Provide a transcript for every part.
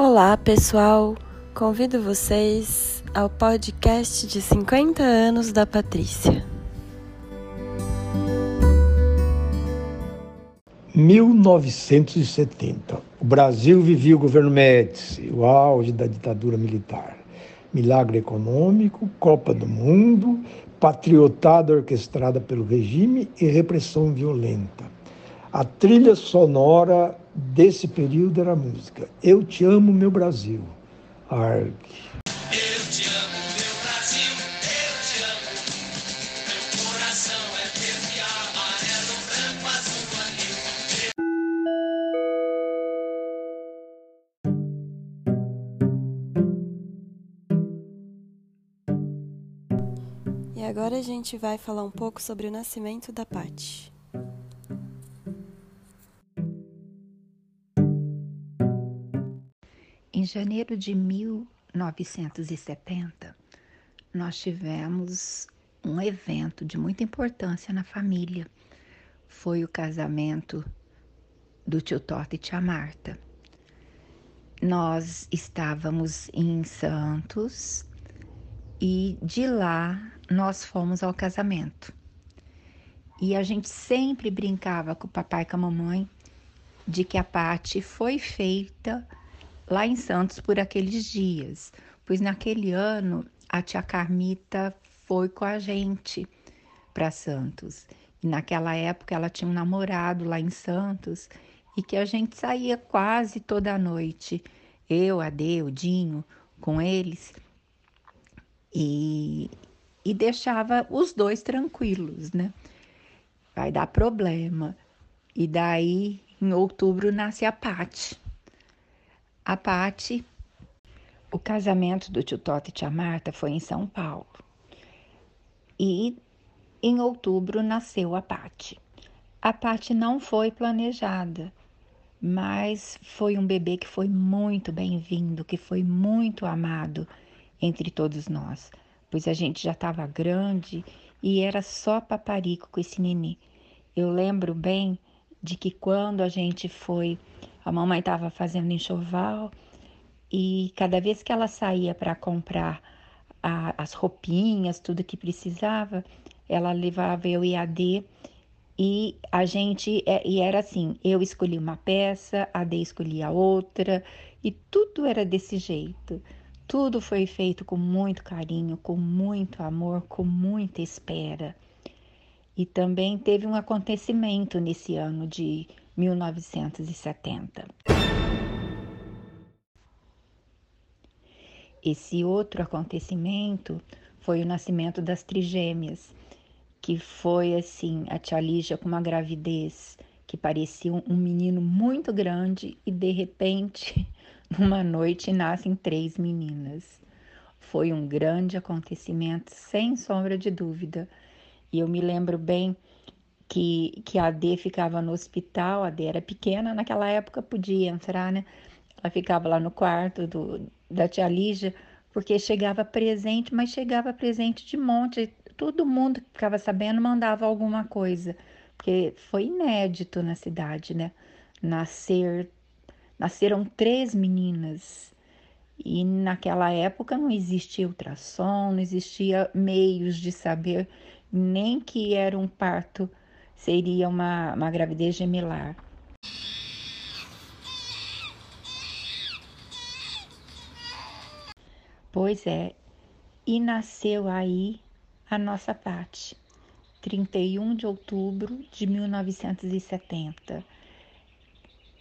Olá, pessoal! Convido vocês ao podcast de 50 anos da Patrícia. 1970. O Brasil vivia o governo Médici, o auge da ditadura militar. Milagre econômico, Copa do Mundo, patriotada orquestrada pelo regime e repressão violenta. A trilha sonora desse período era a música Eu Te Amo, Meu Brasil. Arg. E agora a gente vai falar um pouco sobre o nascimento da Patti. Em janeiro de 1970, nós tivemos um evento de muita importância na família. Foi o casamento do tio Tota e tia Marta. Nós estávamos em Santos e de lá nós fomos ao casamento. E a gente sempre brincava com o papai e com a mamãe de que a parte foi feita lá em Santos por aqueles dias, pois naquele ano a tia Carmita foi com a gente para Santos. E naquela época ela tinha um namorado lá em Santos e que a gente saía quase toda noite, eu, a Dê, o Dinho, com eles, e, e deixava os dois tranquilos, né? Vai dar problema. E daí, em outubro, nasce a Pati a Pati, o casamento do tio Toto e tia Marta foi em São Paulo. E em outubro nasceu a Pati. A Pati não foi planejada, mas foi um bebê que foi muito bem-vindo, que foi muito amado entre todos nós, pois a gente já estava grande e era só paparico com esse nenê. Eu lembro bem de que quando a gente foi a mamãe estava fazendo enxoval e cada vez que ela saía para comprar a, as roupinhas, tudo que precisava, ela levava eu e a D e a gente é, e era assim, eu escolhi uma peça, a D escolhia outra e tudo era desse jeito. Tudo foi feito com muito carinho, com muito amor, com muita espera. E também teve um acontecimento nesse ano de 1970. Esse outro acontecimento foi o nascimento das trigêmeas, que foi assim, a tia Lígia com uma gravidez que parecia um menino muito grande e de repente, numa noite, nascem três meninas. Foi um grande acontecimento, sem sombra de dúvida. E eu me lembro bem que, que a D ficava no hospital, a D era pequena, naquela época podia entrar, né? Ela ficava lá no quarto do, da tia Lígia, porque chegava presente, mas chegava presente de monte. Todo mundo que ficava sabendo mandava alguma coisa, porque foi inédito na cidade, né? Nascer, nasceram três meninas. E naquela época não existia ultrassom, não existia meios de saber nem que era um parto seria uma, uma gravidez gemelar. Pois é, e nasceu aí a nossa Pati, 31 de outubro de 1970.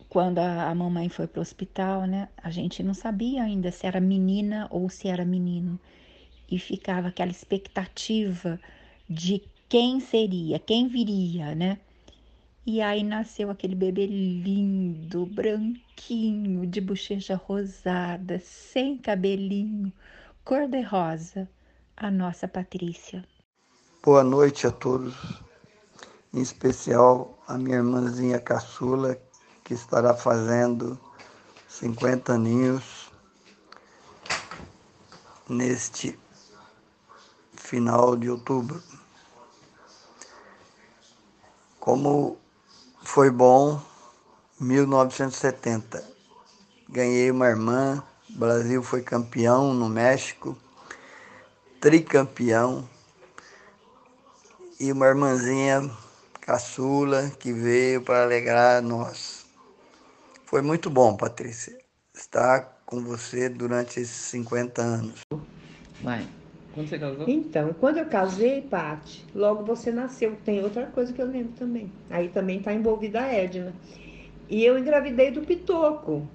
Quando a, a mamãe foi para o hospital, né, a gente não sabia ainda se era menina ou se era menino. E ficava aquela expectativa de quem seria, quem viria, né? E aí nasceu aquele bebê lindo, branquinho, de bochecha rosada, sem cabelinho, cor-de-rosa, a nossa Patrícia. Boa noite a todos, em especial a minha irmãzinha caçula, que estará fazendo 50 aninhos neste final de outubro. Como foi bom 1970. ganhei uma irmã, o Brasil foi campeão no México, tricampeão, e uma irmãzinha caçula que veio para alegrar nós. Foi muito bom, Patrícia, estar com você durante esses 50 anos. Vai. Quando você casou? Então, quando eu casei, Paty, logo você nasceu. Tem outra coisa que eu lembro também. Aí também está envolvida a Edna. E eu engravidei do Pitoco.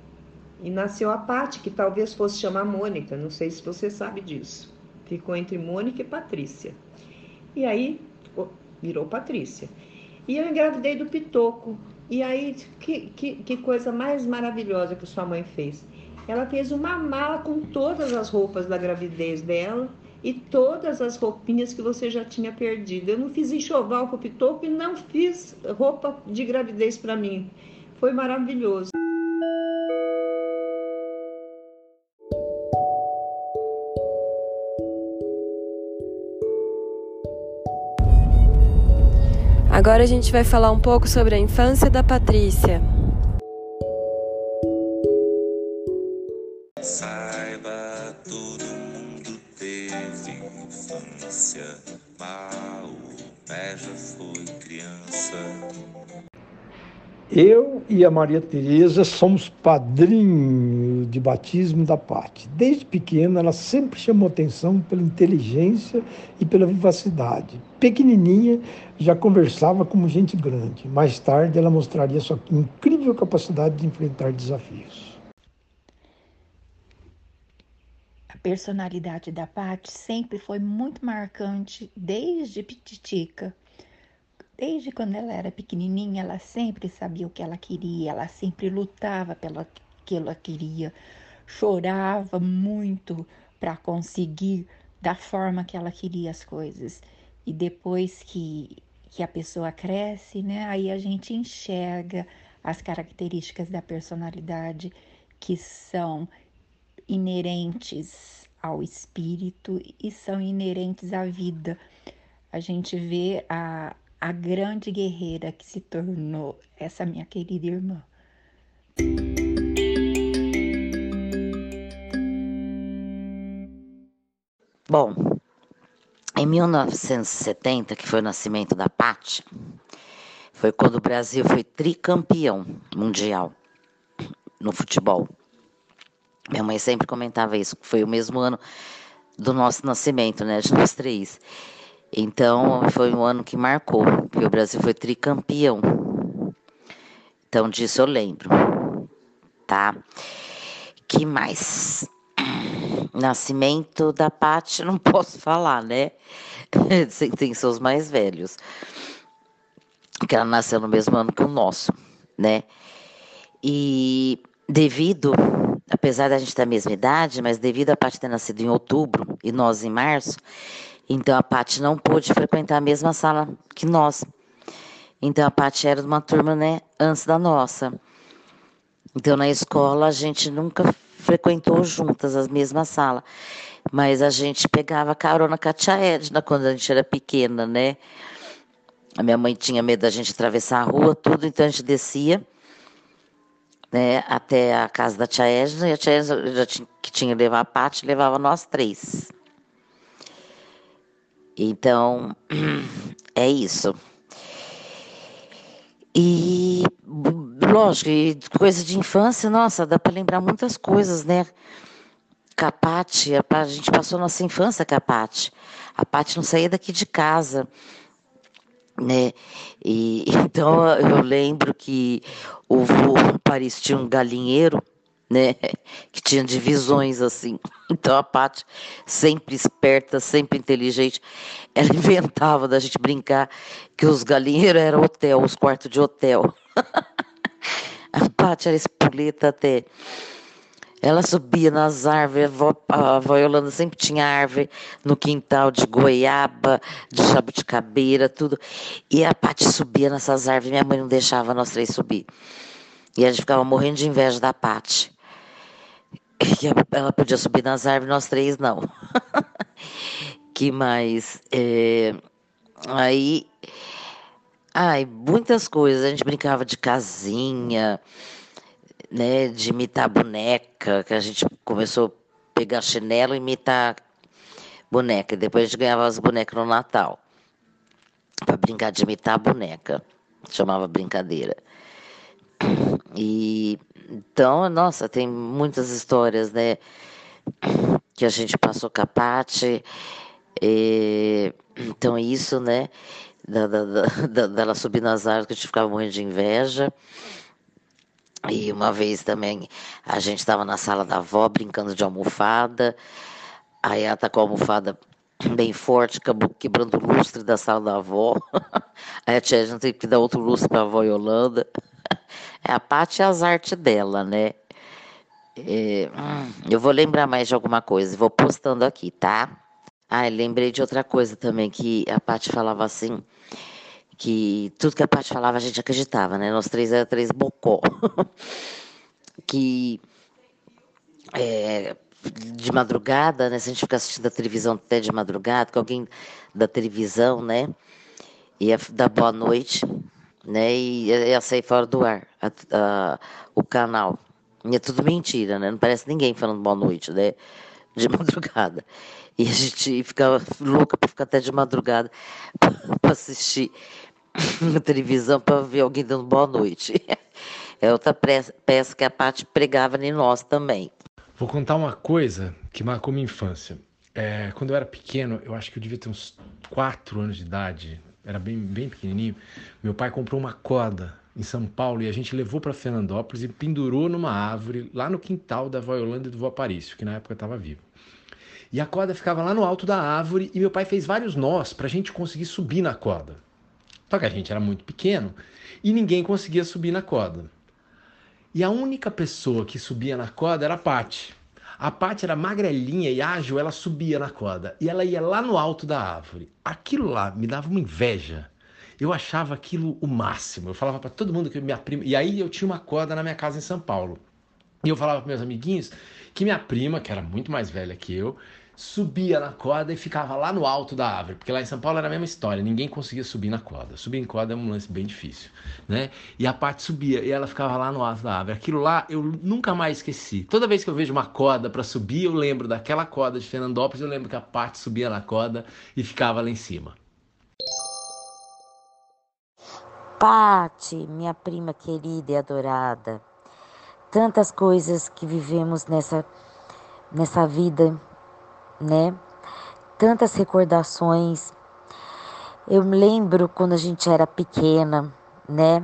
E nasceu a Paty, que talvez fosse chamar Mônica. Não sei se você sabe disso. Ficou entre Mônica e Patrícia. E aí virou Patrícia. E eu engravidei do Pitoco. E aí, que, que, que coisa mais maravilhosa que sua mãe fez. Ela fez uma mala com todas as roupas da gravidez dela e todas as roupinhas que você já tinha perdido. Eu não fiz enxoval com o Pitoco e não fiz roupa de gravidez para mim. Foi maravilhoso. Agora a gente vai falar um pouco sobre a infância da Patrícia. Eu e a Maria Tereza somos padrinhos de batismo da Pati. Desde pequena, ela sempre chamou atenção pela inteligência e pela vivacidade. Pequenininha, já conversava como gente grande. Mais tarde, ela mostraria sua incrível capacidade de enfrentar desafios. A personalidade da Paty sempre foi muito marcante desde pititica. Desde quando ela era pequenininha, ela sempre sabia o que ela queria, ela sempre lutava pelo que ela queria, chorava muito para conseguir da forma que ela queria as coisas. E depois que, que a pessoa cresce, né, aí a gente enxerga as características da personalidade que são inerentes ao espírito e são inerentes à vida. A gente vê a, a grande guerreira que se tornou essa minha querida irmã. Bom, em 1970, que foi o nascimento da Pátria, foi quando o Brasil foi tricampeão mundial no futebol. Minha mãe sempre comentava isso, foi o mesmo ano do nosso nascimento, né, de nós três. Então, foi um ano que marcou, porque o Brasil foi tricampeão. Então, disso eu lembro, tá? Que mais? Nascimento da Paty, não posso falar, né? Tem seus mais velhos. Que ela nasceu no mesmo ano que o nosso, né? E devido apesar da gente ter a mesma idade, mas devido a Paty ter nascido em outubro e nós em março, então a Paty não pôde frequentar a mesma sala que nós. Então a Paty era de uma turma, né, antes da nossa. Então na escola a gente nunca frequentou juntas a mesma sala, mas a gente pegava carona com a tia Edna quando a gente era pequena, né? A minha mãe tinha medo da gente atravessar a rua, tudo, então a gente descia né, até a casa da tia Edna, e a tia Edna já tinha, que tinha que levar a Paty, levava nós três. Então, é isso. E, lógico, coisa de infância, nossa, dá para lembrar muitas coisas, né? Capate, a gente passou nossa infância com a. A Paty não saía daqui de casa né? E então eu lembro que o vô Paris tinha um galinheiro, né? Que tinha divisões assim. Então a Paty, sempre esperta, sempre inteligente, ela inventava da gente brincar que os galinheiros eram hotel, os quartos de hotel. a Paty era espoleta até. Ela subia nas árvores, a avó, a avó Yolanda sempre tinha árvore no quintal de goiaba, de jabuticabeira, tudo. E a Paty subia nessas árvores, minha mãe não deixava nós três subir. E a gente ficava morrendo de inveja da Paty. E ela podia subir nas árvores, nós três não. que mais? É... Aí. Ai, muitas coisas. A gente brincava de casinha né, de imitar boneca, que a gente começou a pegar chinelo e imitar boneca. E depois a gente ganhava as bonecas no Natal. Para brincar de imitar boneca. Chamava brincadeira. E então, nossa, tem muitas histórias, né? Que a gente passou capate. E, então, isso, né? Da, da, da, dela subir nas árvores que a gente ficava morrendo de inveja. E uma vez também a gente estava na sala da avó brincando de almofada. Aí ela tá com a almofada bem forte, quebrando o lustre da sala da avó. Aí a tia a gente tem que dar outro lustre para a avó Yolanda. É a parte e as artes dela, né? É, hum, eu vou lembrar mais de alguma coisa, vou postando aqui, tá? Ah, lembrei de outra coisa também, que a Paty falava assim, que tudo que a Paty falava a gente acreditava, né? Nós três era três bocó. que é, de madrugada, né? Se a gente ficar assistindo a televisão até de madrugada, que alguém da televisão, né? Ia dar boa noite, né? E ia sair fora do ar a, a, o canal. E é tudo mentira, né? Não parece ninguém falando boa noite, né? De madrugada. E a gente ficava louca para ficar até de madrugada para assistir na televisão para ver alguém dando boa noite. É outra peça que a parte pregava em nós também. Vou contar uma coisa que marcou minha infância. É, quando eu era pequeno, eu acho que eu devia ter uns 4 anos de idade, era bem, bem pequenininho. Meu pai comprou uma corda em São Paulo e a gente levou para Fernandópolis e pendurou numa árvore lá no quintal da avó Yolanda e do vô Aparício, que na época estava vivo. E a corda ficava lá no alto da árvore e meu pai fez vários nós para a gente conseguir subir na corda. Só que a gente era muito pequeno e ninguém conseguia subir na corda. E a única pessoa que subia na corda era a Paty. A Paty era magrelinha e ágil, ela subia na corda e ela ia lá no alto da árvore. Aquilo lá me dava uma inveja. Eu achava aquilo o máximo. Eu falava para todo mundo que minha prima. E aí eu tinha uma corda na minha casa em São Paulo. E eu falava para meus amiguinhos que minha prima, que era muito mais velha que eu, subia na corda e ficava lá no alto da árvore, porque lá em São Paulo era a mesma história, ninguém conseguia subir na corda. Subir em corda é um lance bem difícil, né? E a parte subia e ela ficava lá no alto da árvore. Aquilo lá eu nunca mais esqueci. Toda vez que eu vejo uma corda para subir, eu lembro daquela corda de Fernandópolis, eu lembro que a parte subia na corda e ficava lá em cima. Pati, minha prima querida e adorada, tantas coisas que vivemos nessa nessa vida né? Tantas recordações. Eu me lembro quando a gente era pequena, né?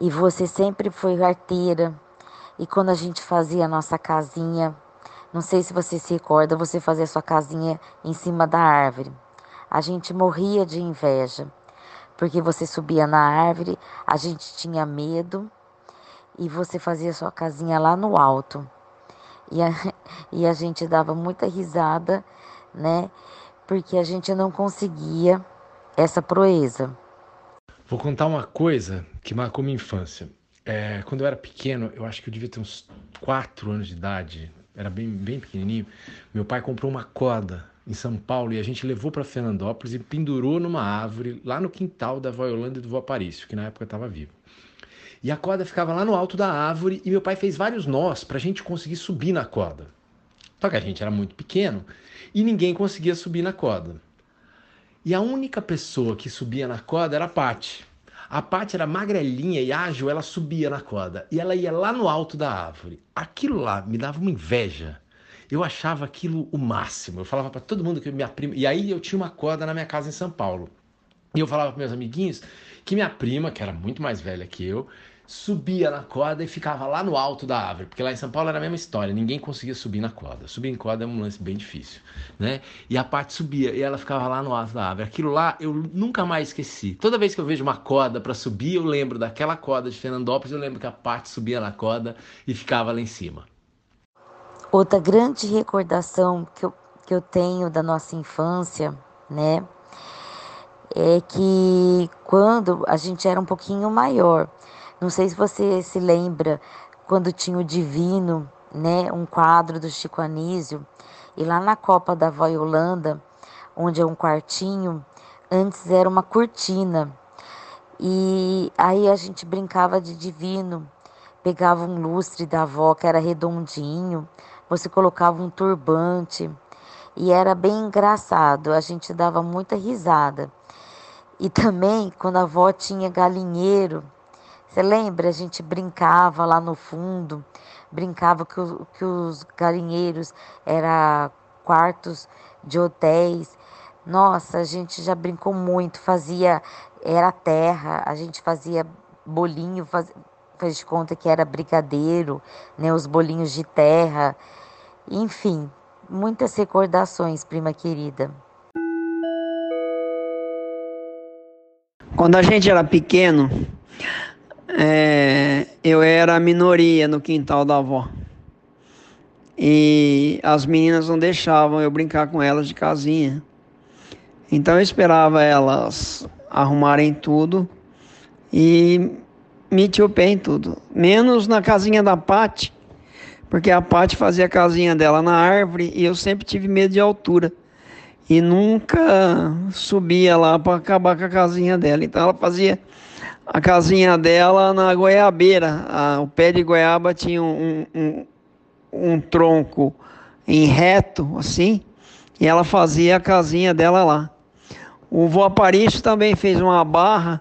E você sempre foi arteira. E quando a gente fazia a nossa casinha, não sei se você se recorda, você fazia a sua casinha em cima da árvore. A gente morria de inveja, porque você subia na árvore, a gente tinha medo e você fazia sua casinha lá no alto. E a, e a gente dava muita risada, né? Porque a gente não conseguia essa proeza. Vou contar uma coisa que marcou minha infância. É, quando eu era pequeno, eu acho que eu devia ter uns 4 anos de idade, era bem, bem pequenininho. Meu pai comprou uma corda em São Paulo e a gente levou para Fernandópolis e pendurou numa árvore lá no quintal da avó Yolanda e do vô Aparício, que na época estava vivo. E a corda ficava lá no alto da árvore e meu pai fez vários nós para a gente conseguir subir na corda. Só que a gente era muito pequeno e ninguém conseguia subir na corda. E a única pessoa que subia na corda era a Paty. A Paty era magrelinha e ágil, ela subia na corda e ela ia lá no alto da árvore. Aquilo lá me dava uma inveja. Eu achava aquilo o máximo. Eu falava para todo mundo que minha prima. E aí eu tinha uma corda na minha casa em São Paulo. E eu falava para meus amiguinhos que minha prima, que era muito mais velha que eu, subia na corda e ficava lá no alto da árvore, porque lá em São Paulo era a mesma história, ninguém conseguia subir na corda. Subir em corda é um lance bem difícil, né? E a parte subia e ela ficava lá no alto da árvore. Aquilo lá eu nunca mais esqueci. Toda vez que eu vejo uma corda para subir, eu lembro daquela corda de Fernandópolis, eu lembro que a parte subia na corda e ficava lá em cima. Outra grande recordação que eu, que eu tenho da nossa infância, né? É que quando a gente era um pouquinho maior, não sei se você se lembra quando tinha o Divino, né, um quadro do Chico Anísio, e lá na Copa da Vó Holanda, onde é um quartinho, antes era uma cortina. E aí a gente brincava de divino, pegava um lustre da avó que era redondinho, você colocava um turbante e era bem engraçado, a gente dava muita risada. E também quando a avó tinha galinheiro, você lembra? A gente brincava lá no fundo, brincava que, o, que os galinheiros eram quartos de hotéis. Nossa, a gente já brincou muito, fazia, era terra, a gente fazia bolinho, faz, faz de conta que era brigadeiro, né, os bolinhos de terra. Enfim, muitas recordações, prima querida. Quando a gente era pequeno, é, eu era a minoria no quintal da avó. E as meninas não deixavam eu brincar com elas de casinha. Então eu esperava elas arrumarem tudo e meti o pé em tudo. Menos na casinha da Pati, porque a Pati fazia a casinha dela na árvore e eu sempre tive medo de altura. E nunca subia lá para acabar com a casinha dela. Então ela fazia a casinha dela na goiabeira. A, o pé de goiaba tinha um, um, um tronco em reto, assim, e ela fazia a casinha dela lá. O vô Aparício também fez uma barra,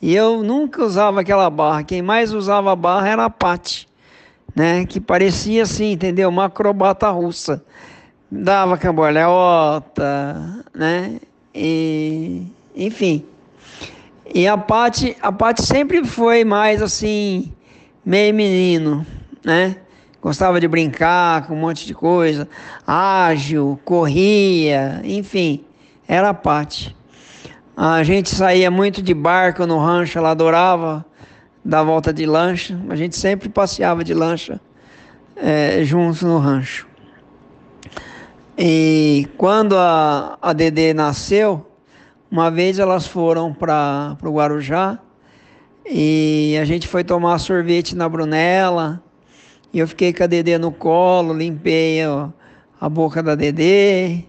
e eu nunca usava aquela barra. Quem mais usava a barra era a Pati, né? Que parecia assim, entendeu? Uma acrobata russa. Dava cambalhota, né? E, enfim. E a Pati, a Pati sempre foi mais assim, meio menino, né? Gostava de brincar com um monte de coisa, ágil, corria, enfim, era a Pati. A gente saía muito de barco no rancho, ela adorava dar volta de lancha. A gente sempre passeava de lancha é, juntos no rancho. E quando a, a Dedê nasceu, uma vez elas foram para o Guarujá e a gente foi tomar sorvete na Brunella. E eu fiquei com a Dedê no colo, limpei ó, a boca da Dedê.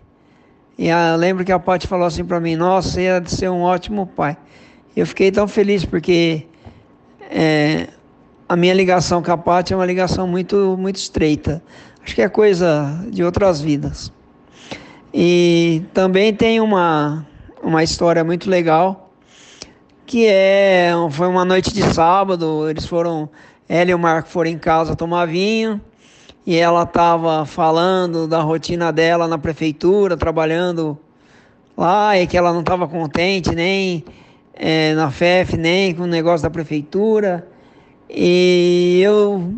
E eu lembro que a Paty falou assim para mim: Nossa, ia ser um ótimo pai. Eu fiquei tão feliz porque é, a minha ligação com a Paty é uma ligação muito, muito estreita. Acho que é coisa de outras vidas. E também tem uma, uma história muito legal, que é foi uma noite de sábado, eles foram ela e o Marco foram em casa tomar vinho e ela estava falando da rotina dela na prefeitura, trabalhando lá, e que ela não estava contente nem é, na FEF, nem com o negócio da prefeitura. E eu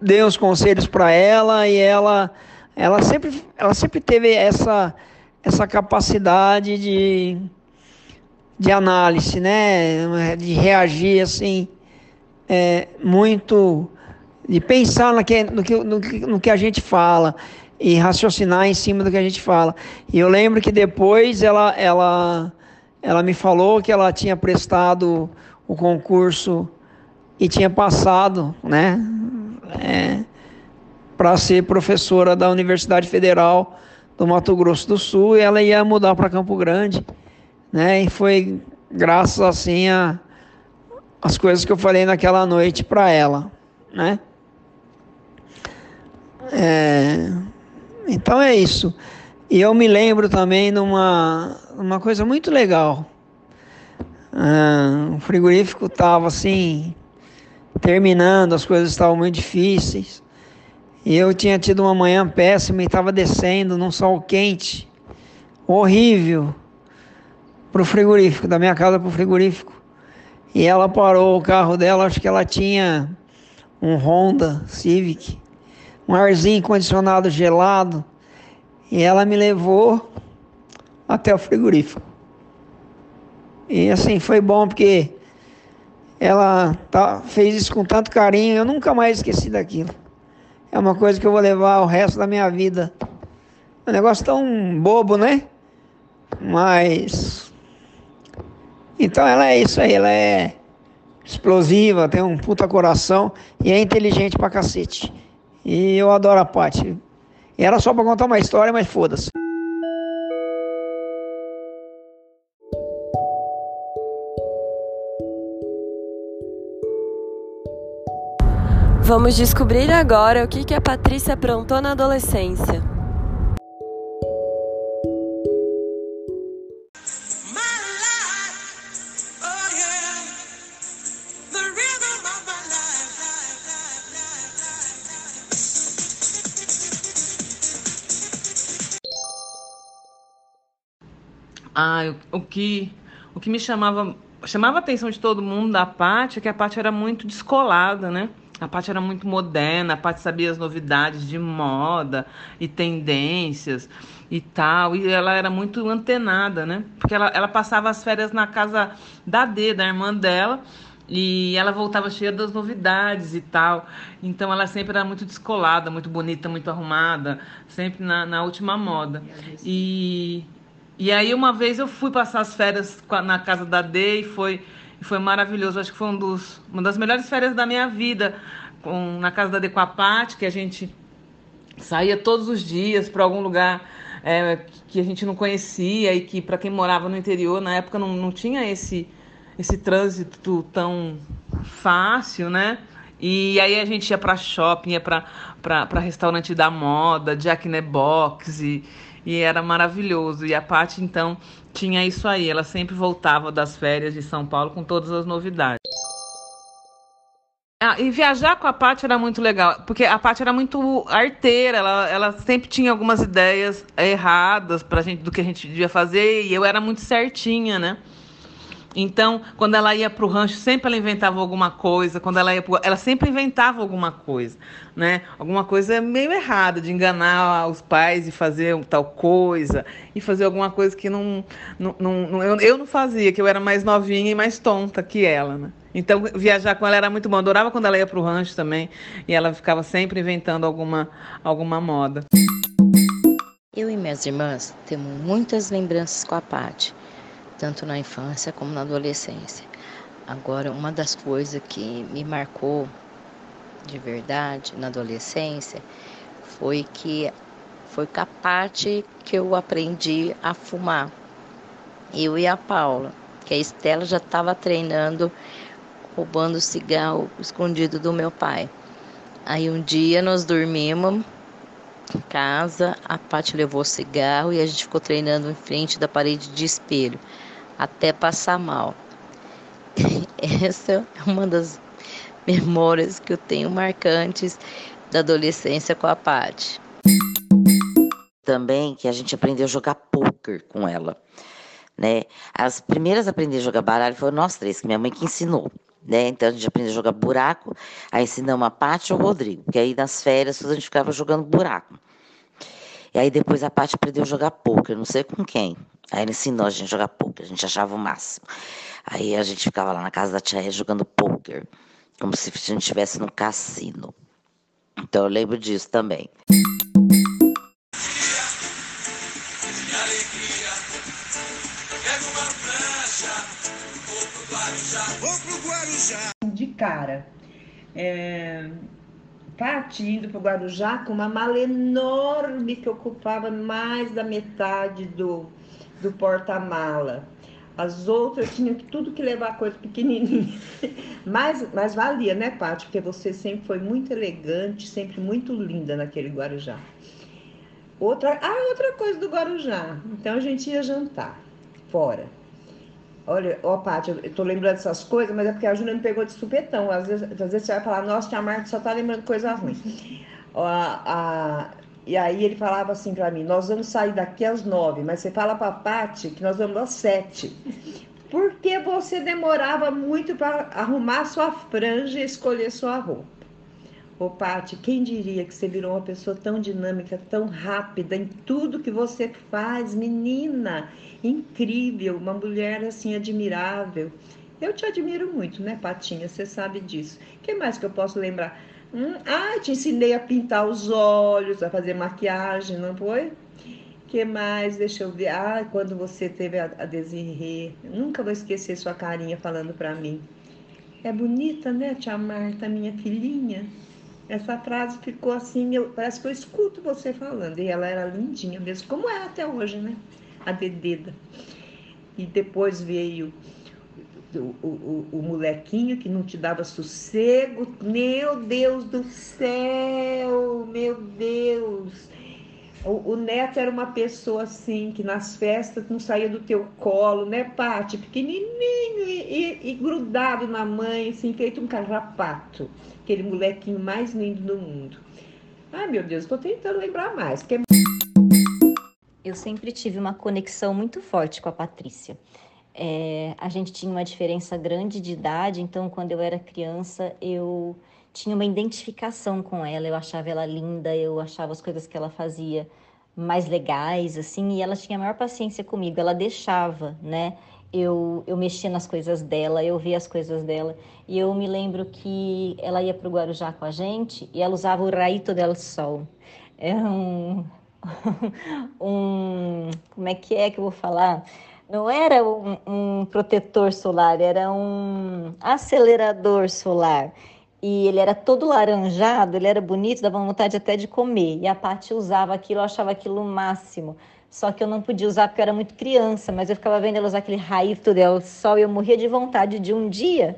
dei os conselhos para ela e ela, ela, sempre, ela sempre teve essa, essa capacidade de, de análise, né? De reagir assim é, muito de pensar no que, no, que, no, que, no que a gente fala e raciocinar em cima do que a gente fala. E eu lembro que depois ela, ela, ela me falou que ela tinha prestado o concurso e tinha passado, né, é, para ser professora da Universidade Federal do Mato Grosso do Sul e ela ia mudar para Campo Grande, né, e foi graças assim a as coisas que eu falei naquela noite para ela, né? É, então é isso. E eu me lembro também de uma, uma coisa muito legal. Ah, o frigorífico estava assim, terminando, as coisas estavam muito difíceis. E eu tinha tido uma manhã péssima e estava descendo num sol quente, horrível, para o frigorífico, da minha casa para o frigorífico. E ela parou o carro dela, acho que ela tinha um Honda Civic, um arzinho condicionado gelado, e ela me levou até o frigorífico. E assim, foi bom porque ela tá, fez isso com tanto carinho, eu nunca mais esqueci daquilo. É uma coisa que eu vou levar o resto da minha vida. É um negócio tão bobo, né? Mas então ela é isso aí, ela é explosiva, tem um puta coração e é inteligente pra cacete. E eu adoro a Paty. Era só pra contar uma história, mas foda-se. Vamos descobrir agora o que, que a Patrícia aprontou na adolescência. Ah, o, o que o que me chamava chamava a atenção de todo mundo da Paty é que a Paty era muito descolada, né? A Paty era muito moderna, a Paty sabia as novidades de moda e tendências e tal, e ela era muito antenada, né? Porque ela, ela passava as férias na casa da D, da irmã dela, e ela voltava cheia das novidades e tal. Então ela sempre era muito descolada, muito bonita, muito arrumada, sempre na, na última moda. E, e aí uma vez eu fui passar as férias na casa da D e foi, foi maravilhoso. Acho que foi um dos, uma das melhores férias da minha vida. Com, na casa da D com a Paty, que a gente saía todos os dias para algum lugar é, que a gente não conhecia e que para quem morava no interior na época não, não tinha esse, esse trânsito tão fácil, né? E aí a gente ia para shopping, ia para restaurante da moda, Jack in the Box e e era maravilhoso. E a Paty, então, tinha isso aí. Ela sempre voltava das férias de São Paulo com todas as novidades. Ah, e viajar com a Paty era muito legal, porque a Paty era muito arteira, ela, ela sempre tinha algumas ideias erradas pra gente do que a gente devia fazer, e eu era muito certinha, né? Então, quando ela ia para o rancho, sempre ela inventava alguma coisa. Quando ela ia pro... ela sempre inventava alguma coisa, né? Alguma coisa meio errada de enganar os pais e fazer tal coisa e fazer alguma coisa que não, não, não eu, eu não fazia, que eu era mais novinha e mais tonta que ela, né? Então, viajar com ela era muito bom. Adorava quando ela ia para o rancho também e ela ficava sempre inventando alguma, alguma moda. Eu e minhas irmãs temos muitas lembranças com a Paty tanto na infância como na adolescência. Agora, uma das coisas que me marcou de verdade na adolescência foi que foi com a parte que eu aprendi a fumar. Eu e a Paula, que a Estela já estava treinando roubando cigarro escondido do meu pai. Aí um dia nós dormimos em casa, a Paty levou cigarro e a gente ficou treinando em frente da parede de espelho até passar mal. Essa é uma das memórias que eu tenho marcantes da adolescência com a Paty. Também que a gente aprendeu a jogar poker com ela. Né? As primeiras a aprender a jogar baralho foram nós três, que minha mãe que ensinou. Né? Então a gente aprendeu a jogar buraco, aí ensinamos a Paty e o Rodrigo, que aí nas férias a gente ficava jogando buraco. E aí depois a Paty aprendeu a jogar poker, não sei com quem. Aí ele ensinou a gente a jogar poker, a gente achava o máximo. Aí a gente ficava lá na casa da tia jogando poker, como se a gente estivesse no cassino. Então eu lembro disso também. De cara. É, Pati indo para o Guarujá com uma mala enorme que ocupava mais da metade do, do porta-mala. As outras tinham tudo que levar coisa pequenininha. mas, mas valia, né, Paty? Porque você sempre foi muito elegante, sempre muito linda naquele Guarujá. Outra, ah, outra coisa do Guarujá. Então a gente ia jantar fora. Olha, ó, Paty, eu tô lembrando dessas coisas, mas é porque a Júlia me pegou de supetão. Às vezes, às vezes você vai falar, nossa, tia Marta só tá lembrando coisa ruim. A, e aí ele falava assim para mim, nós vamos sair daqui às nove, mas você fala pra Paty que nós vamos às sete. Porque você demorava muito para arrumar sua franja e escolher sua roupa. Ô, Paty, quem diria que você virou uma pessoa tão dinâmica, tão rápida em tudo que você faz, menina? Incrível, uma mulher assim admirável. Eu te admiro muito, né, Patinha? Você sabe disso. O que mais que eu posso lembrar? Hum, ah, te ensinei a pintar os olhos, a fazer maquiagem, não foi? que mais? Deixa eu ver. Ah, quando você teve a, a. Nunca vou esquecer sua carinha falando para mim. É bonita, né, tia Marta, minha filhinha? Essa frase ficou assim, eu, parece que eu escuto você falando. E ela era lindinha mesmo, como é até hoje, né? A Dededa. E depois veio o, o, o, molequinho que não te dava sossego. Meu Deus do céu, meu Deus. O, o, Neto era uma pessoa assim, que nas festas não saía do teu colo, né, Pati? Pequenininho e, e, e, grudado na mãe, assim, feito um carrapato. Aquele molequinho mais lindo do mundo. Ai, meu Deus, estou tentando lembrar mais. Que é... Eu sempre tive uma conexão muito forte com a Patrícia. É, a gente tinha uma diferença grande de idade, então quando eu era criança eu tinha uma identificação com ela, eu achava ela linda, eu achava as coisas que ela fazia mais legais, assim, e ela tinha a maior paciência comigo, ela deixava, né? Eu, eu mexia nas coisas dela, eu via as coisas dela. E eu me lembro que ela ia para o Guarujá com a gente e ela usava o Raito del Sol. É um, um. Como é que é que eu vou falar? Não era um, um protetor solar, era um acelerador solar e ele era todo laranjado, ele era bonito, dava vontade até de comer. E a Paty usava aquilo, eu achava aquilo o máximo. Só que eu não podia usar porque eu era muito criança, mas eu ficava vendo ela usar aquele raito del sol e eu morria de vontade de um dia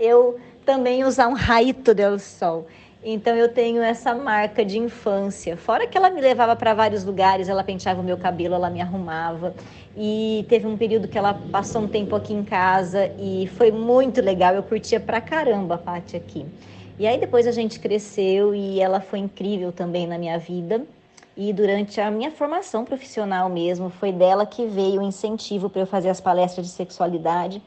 eu também usar um raito del sol. Então eu tenho essa marca de infância. Fora que ela me levava para vários lugares, ela penteava o meu cabelo, ela me arrumava. E teve um período que ela passou um tempo aqui em casa e foi muito legal. Eu curtia pra caramba a Paty aqui. E aí depois a gente cresceu e ela foi incrível também na minha vida. E durante a minha formação profissional mesmo, foi dela que veio o incentivo para eu fazer as palestras de sexualidade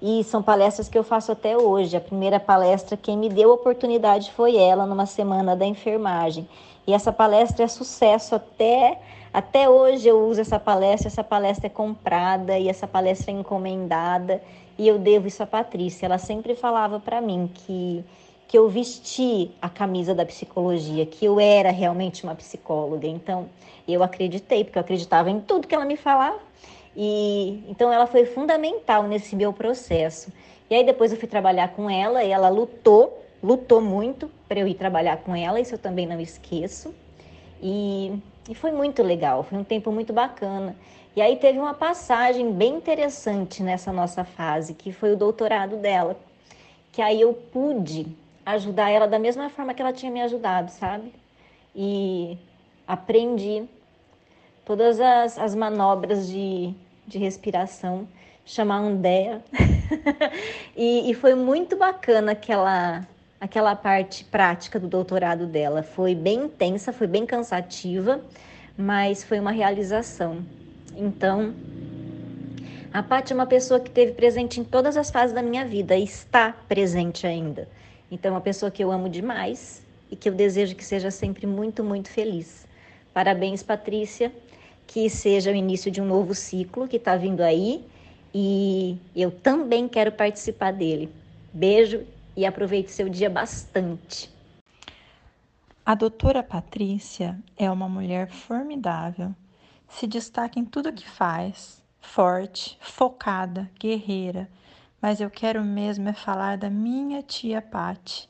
e são palestras que eu faço até hoje. A primeira palestra, quem me deu a oportunidade foi ela, numa semana da enfermagem. E essa palestra é sucesso até, até hoje eu uso essa palestra, essa palestra é comprada e essa palestra é encomendada e eu devo isso à Patrícia. Ela sempre falava para mim que que eu vesti a camisa da psicologia, que eu era realmente uma psicóloga. Então, eu acreditei, porque eu acreditava em tudo que ela me falava. E então ela foi fundamental nesse meu processo. E aí depois eu fui trabalhar com ela e ela lutou, lutou muito para eu ir trabalhar com ela, isso eu também não esqueço. E, e foi muito legal, foi um tempo muito bacana. E aí teve uma passagem bem interessante nessa nossa fase, que foi o doutorado dela. Que aí eu pude ajudar ela da mesma forma que ela tinha me ajudado, sabe? E aprendi todas as, as manobras de, de respiração, chamar Andéa. e, e foi muito bacana aquela, aquela parte prática do doutorado dela. Foi bem intensa, foi bem cansativa, mas foi uma realização. Então, a Paty é uma pessoa que teve presente em todas as fases da minha vida e está presente ainda. Então, é uma pessoa que eu amo demais e que eu desejo que seja sempre muito, muito feliz. Parabéns, Patrícia que seja o início de um novo ciclo que está vindo aí e eu também quero participar dele. Beijo e aproveite seu dia bastante. A doutora Patrícia é uma mulher formidável, se destaca em tudo que faz, forte, focada, guerreira, mas eu quero mesmo é falar da minha tia Pati,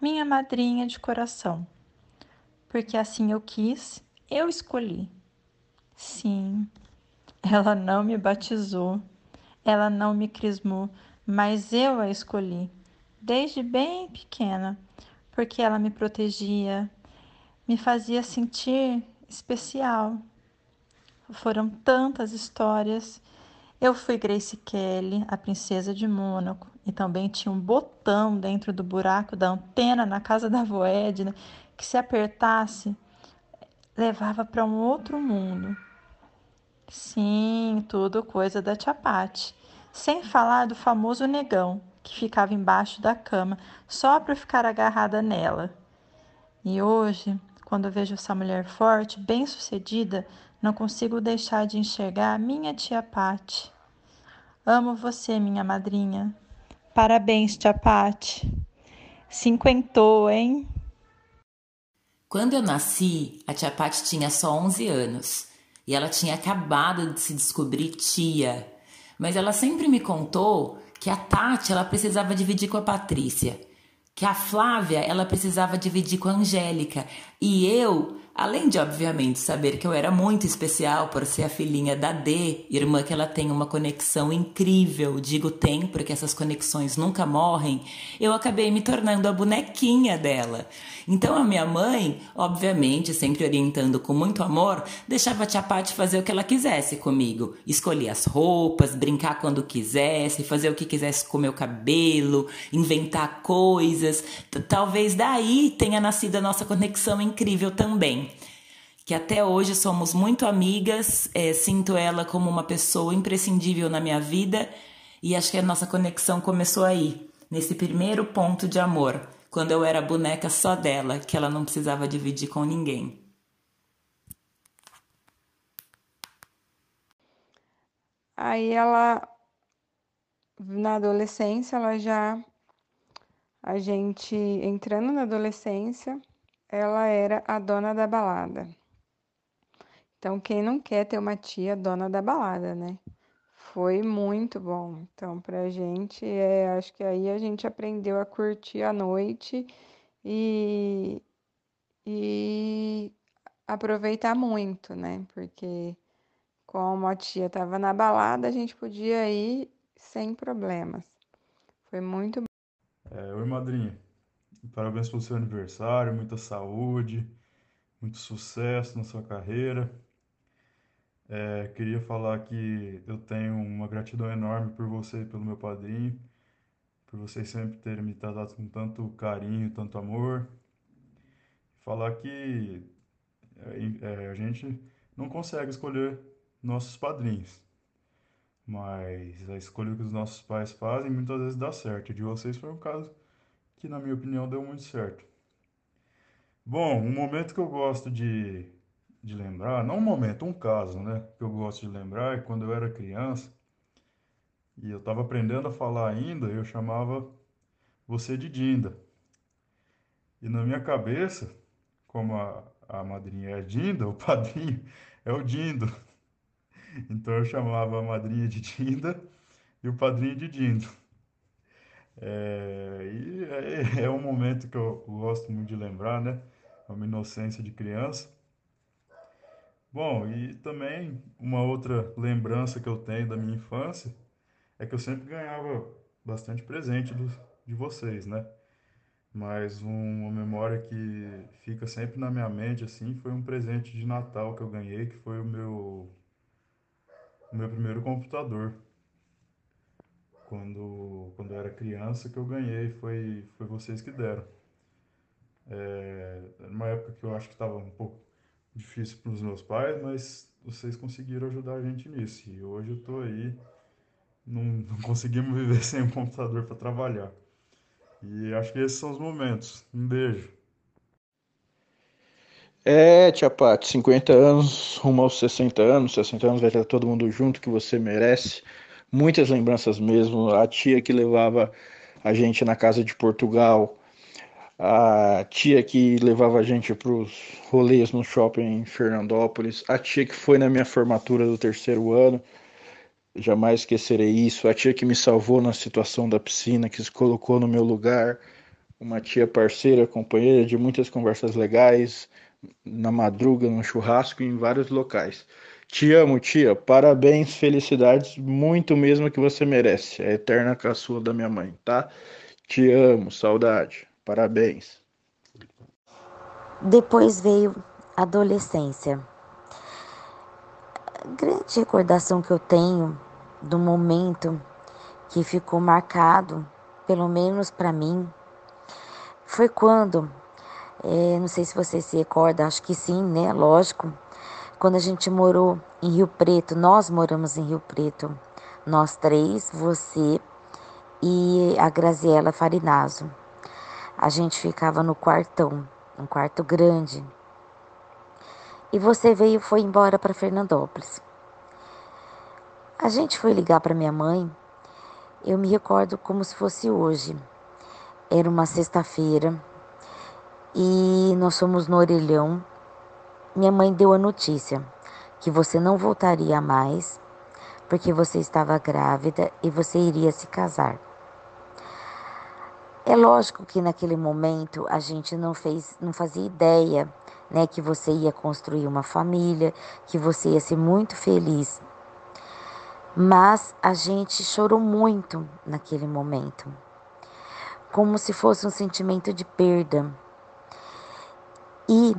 minha madrinha de coração, porque assim eu quis, eu escolhi. Sim, ela não me batizou, ela não me crismou, mas eu a escolhi, desde bem pequena, porque ela me protegia, me fazia sentir especial. Foram tantas histórias. Eu fui Grace Kelly, a princesa de Mônaco, e também tinha um botão dentro do buraco da antena na casa da avó Edna, que se apertasse, levava para um outro mundo. Sim, tudo coisa da Tia. Sem falar do famoso negão, que ficava embaixo da cama só para ficar agarrada nela. E hoje, quando vejo essa mulher forte, bem-sucedida, não consigo deixar de enxergar a minha tia Pati. Amo você, minha madrinha. Parabéns, tia Pati. Cinquentou, hein? Quando eu nasci, a tia Pati tinha só 11 anos. E ela tinha acabado de se descobrir tia. Mas ela sempre me contou que a Tati ela precisava dividir com a Patrícia, que a Flávia ela precisava dividir com a Angélica. E eu Além de, obviamente, saber que eu era muito especial por ser a filhinha da D, irmã que ela tem uma conexão incrível, digo tem porque essas conexões nunca morrem, eu acabei me tornando a bonequinha dela. Então a minha mãe, obviamente, sempre orientando com muito amor, deixava a tia Paty fazer o que ela quisesse comigo. Escolher as roupas, brincar quando quisesse, fazer o que quisesse com meu cabelo, inventar coisas. Talvez daí tenha nascido a nossa conexão incrível também que até hoje somos muito amigas, é, sinto ela como uma pessoa imprescindível na minha vida e acho que a nossa conexão começou aí, nesse primeiro ponto de amor, quando eu era boneca só dela, que ela não precisava dividir com ninguém. Aí ela, na adolescência, ela já, a gente entrando na adolescência, ela era a dona da balada. Então, quem não quer ter uma tia dona da balada, né? Foi muito bom. Então, pra gente, é, acho que aí a gente aprendeu a curtir a noite e, e aproveitar muito, né? Porque como a tia estava na balada, a gente podia ir sem problemas. Foi muito bom. É, oi, madrinha. Parabéns pelo seu aniversário, muita saúde, muito sucesso na sua carreira. É, queria falar que eu tenho uma gratidão enorme por você e pelo meu padrinho, por vocês sempre terem me tratado com tanto carinho, tanto amor. Falar que é, é, a gente não consegue escolher nossos padrinhos, mas a escolha que os nossos pais fazem muitas vezes dá certo. De vocês foi um caso que, na minha opinião, deu muito certo. Bom, um momento que eu gosto de de lembrar, não um momento, um caso, né, que eu gosto de lembrar é quando eu era criança e eu estava aprendendo a falar ainda, eu chamava você de Dinda. E na minha cabeça, como a, a madrinha é Dinda, o padrinho é o Dindo. Então eu chamava a madrinha de Dinda e o padrinho de Dindo. É, e é, é um momento que eu gosto muito de lembrar, né? Uma inocência de criança. Bom, e também uma outra lembrança que eu tenho da minha infância é que eu sempre ganhava bastante presente do, de vocês, né? Mas uma memória que fica sempre na minha mente assim foi um presente de Natal que eu ganhei, que foi o meu o meu primeiro computador. Quando quando eu era criança que eu ganhei, foi foi vocês que deram. É, numa época que eu acho que estava um pouco difícil para os meus pais, mas vocês conseguiram ajudar a gente nisso. E hoje eu estou aí, não, não conseguimos viver sem um computador para trabalhar. E acho que esses são os momentos. Um beijo. É, tia Paty, 50 anos, rumo aos 60 anos, 60 anos vai estar todo mundo junto que você merece. Muitas lembranças mesmo. A tia que levava a gente na casa de Portugal, a tia que levava a gente para os rolês no shopping em Fernandópolis, a tia que foi na minha formatura do terceiro ano, jamais esquecerei isso, a tia que me salvou na situação da piscina, que se colocou no meu lugar, uma tia parceira, companheira de muitas conversas legais, na madruga, no churrasco em vários locais. Te amo, tia. Parabéns, felicidades, muito mesmo que você merece. A eterna caçula da minha mãe, tá? Te amo, saudade. Parabéns. Depois veio a adolescência. Grande recordação que eu tenho do momento que ficou marcado, pelo menos para mim, foi quando, é, não sei se você se recorda, acho que sim, né? Lógico, quando a gente morou em Rio Preto, nós moramos em Rio Preto, nós três, você e a Graziela Farinazo a gente ficava no quartão, um quarto grande. E você veio e foi embora para Fernandópolis. A gente foi ligar para minha mãe. Eu me recordo como se fosse hoje. Era uma sexta-feira e nós fomos no orelhão. Minha mãe deu a notícia que você não voltaria mais porque você estava grávida e você iria se casar. É lógico que naquele momento a gente não fez, não fazia ideia né, que você ia construir uma família, que você ia ser muito feliz. Mas a gente chorou muito naquele momento, como se fosse um sentimento de perda. E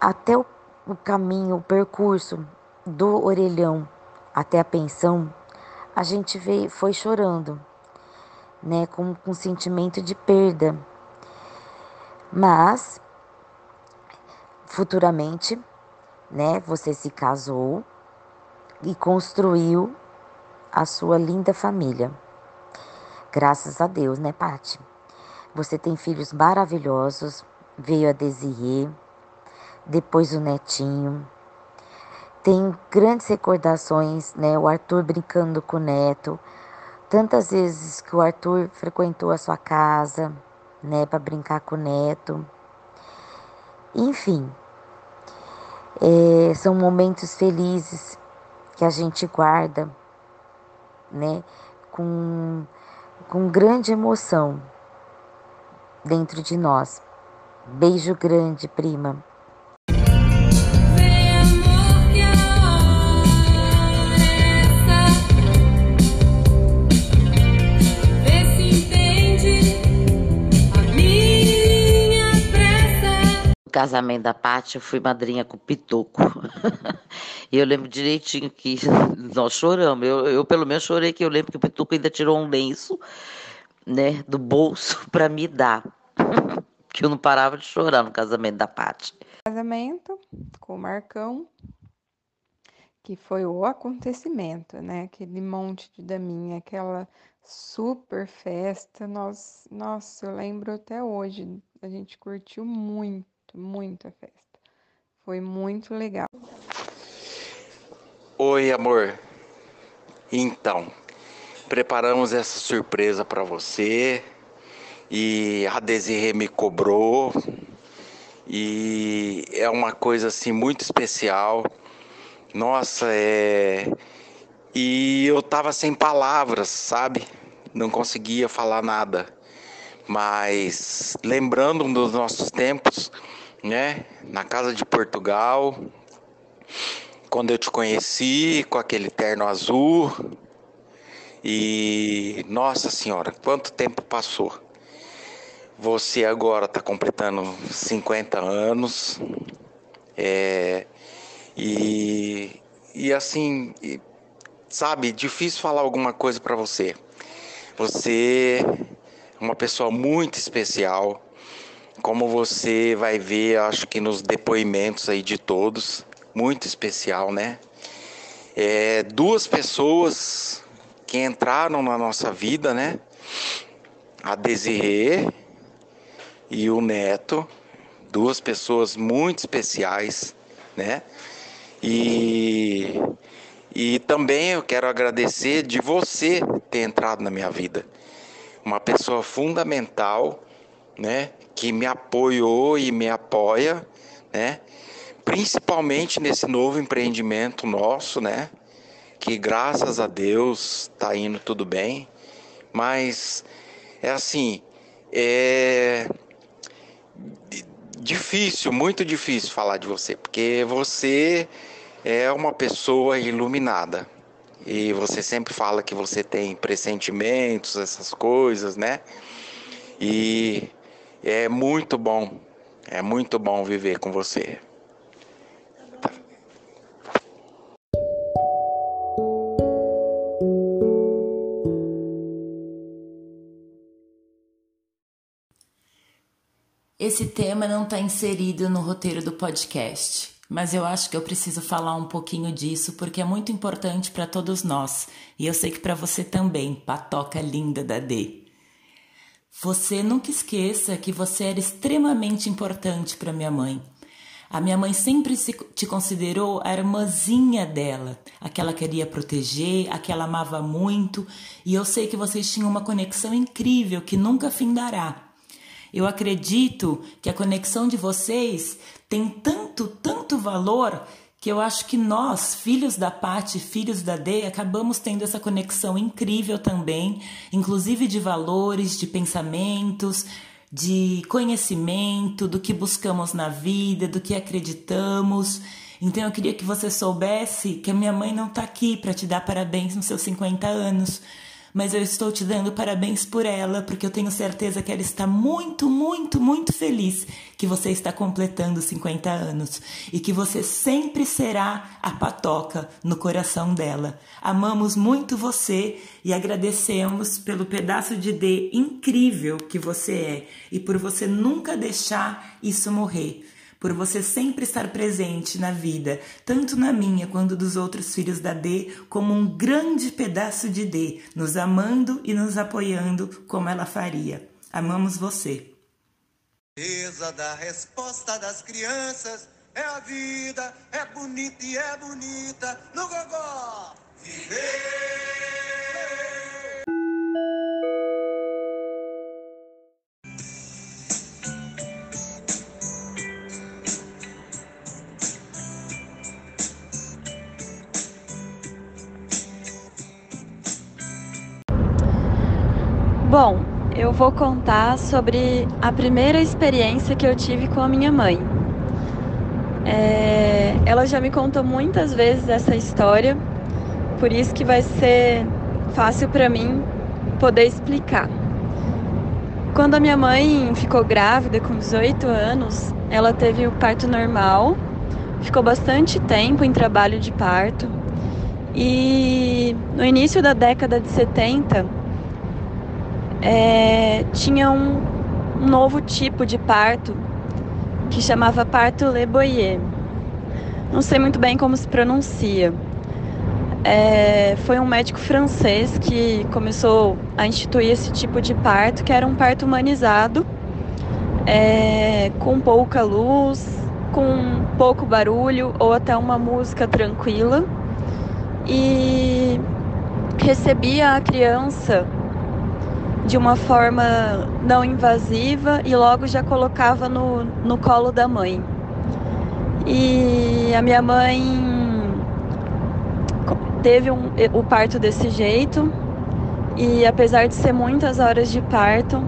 até o, o caminho, o percurso do orelhão até a pensão, a gente veio, foi chorando, né, com, com sentimento de perda. Mas futuramente, né, você se casou e construiu a sua linda família. Graças a Deus, né, Pati? Você tem filhos maravilhosos, veio a Desirê, depois o netinho. Tem grandes recordações, né? O Arthur brincando com o neto. Tantas vezes que o Arthur frequentou a sua casa, né, para brincar com o neto. Enfim, é, são momentos felizes que a gente guarda, né, com, com grande emoção dentro de nós. Beijo grande, prima. Casamento da Paty, eu fui madrinha com o Pitoco. e eu lembro direitinho que nós choramos. Eu, eu, pelo menos, chorei que eu lembro que o Pitoco ainda tirou um lenço né, do bolso para me dar. que eu não parava de chorar no casamento da Paty. Casamento com o Marcão, que foi o acontecimento, né? Aquele monte de daminha, aquela super festa. Nós, nossa, eu lembro até hoje. A gente curtiu muito muito, a festa. Foi muito legal. Oi, amor. Então, preparamos essa surpresa para você e a Desirê me cobrou e é uma coisa assim muito especial. Nossa, é e eu tava sem palavras, sabe? Não conseguia falar nada. Mas lembrando dos nossos tempos, né? Na casa de Portugal, quando eu te conheci com aquele terno azul. E nossa senhora, quanto tempo passou. Você agora está completando 50 anos. É, e, e assim, e, sabe, difícil falar alguma coisa para você. Você é uma pessoa muito especial como você vai ver, acho que nos depoimentos aí de todos, muito especial, né? É, duas pessoas que entraram na nossa vida, né? A Desirê e o Neto, duas pessoas muito especiais, né? E, e também eu quero agradecer de você ter entrado na minha vida. Uma pessoa fundamental, né? Que me apoiou e me apoia, né? Principalmente nesse novo empreendimento nosso, né? Que graças a Deus está indo tudo bem, mas é assim, é difícil, muito difícil falar de você, porque você é uma pessoa iluminada. E você sempre fala que você tem pressentimentos, essas coisas, né? E é muito bom, é muito bom viver com você. Esse tema não está inserido no roteiro do podcast, mas eu acho que eu preciso falar um pouquinho disso porque é muito importante para todos nós e eu sei que para você também, patoca linda da D. Você nunca esqueça que você era extremamente importante para minha mãe. A minha mãe sempre se, te considerou a irmãzinha dela, a que queria proteger, a que ela amava muito, e eu sei que vocês tinham uma conexão incrível que nunca findará. Eu acredito que a conexão de vocês tem tanto, tanto valor que eu acho que nós, filhos da Pati, filhos da Dei, acabamos tendo essa conexão incrível também, inclusive de valores, de pensamentos, de conhecimento, do que buscamos na vida, do que acreditamos. Então eu queria que você soubesse que a minha mãe não está aqui para te dar parabéns nos seus 50 anos, mas eu estou te dando parabéns por ela, porque eu tenho certeza que ela está muito, muito, muito feliz que você está completando 50 anos e que você sempre será a patoca no coração dela. Amamos muito você e agradecemos pelo pedaço de D incrível que você é e por você nunca deixar isso morrer por você sempre estar presente na vida, tanto na minha quanto dos outros filhos da D, como um grande pedaço de D, nos amando e nos apoiando como ela faria. Amamos você. Beleza da resposta das crianças é a vida, é bonita e é bonita no gogó. Viver! Bom, eu vou contar sobre a primeira experiência que eu tive com a minha mãe. É, ela já me contou muitas vezes essa história, por isso que vai ser fácil para mim poder explicar. Quando a minha mãe ficou grávida com 18 anos, ela teve o parto normal, ficou bastante tempo em trabalho de parto e no início da década de 70 é, tinha um, novo tipo de parto que chamava parto Le Boyer. Não sei muito bem como se pronuncia. É, foi um médico francês que começou a instituir esse tipo de parto, que era um parto humanizado, é, com pouca luz, com pouco barulho ou até uma música tranquila. E recebia a criança de uma forma não invasiva e logo já colocava no, no colo da mãe. E a minha mãe teve um, o parto desse jeito e apesar de ser muitas horas de parto,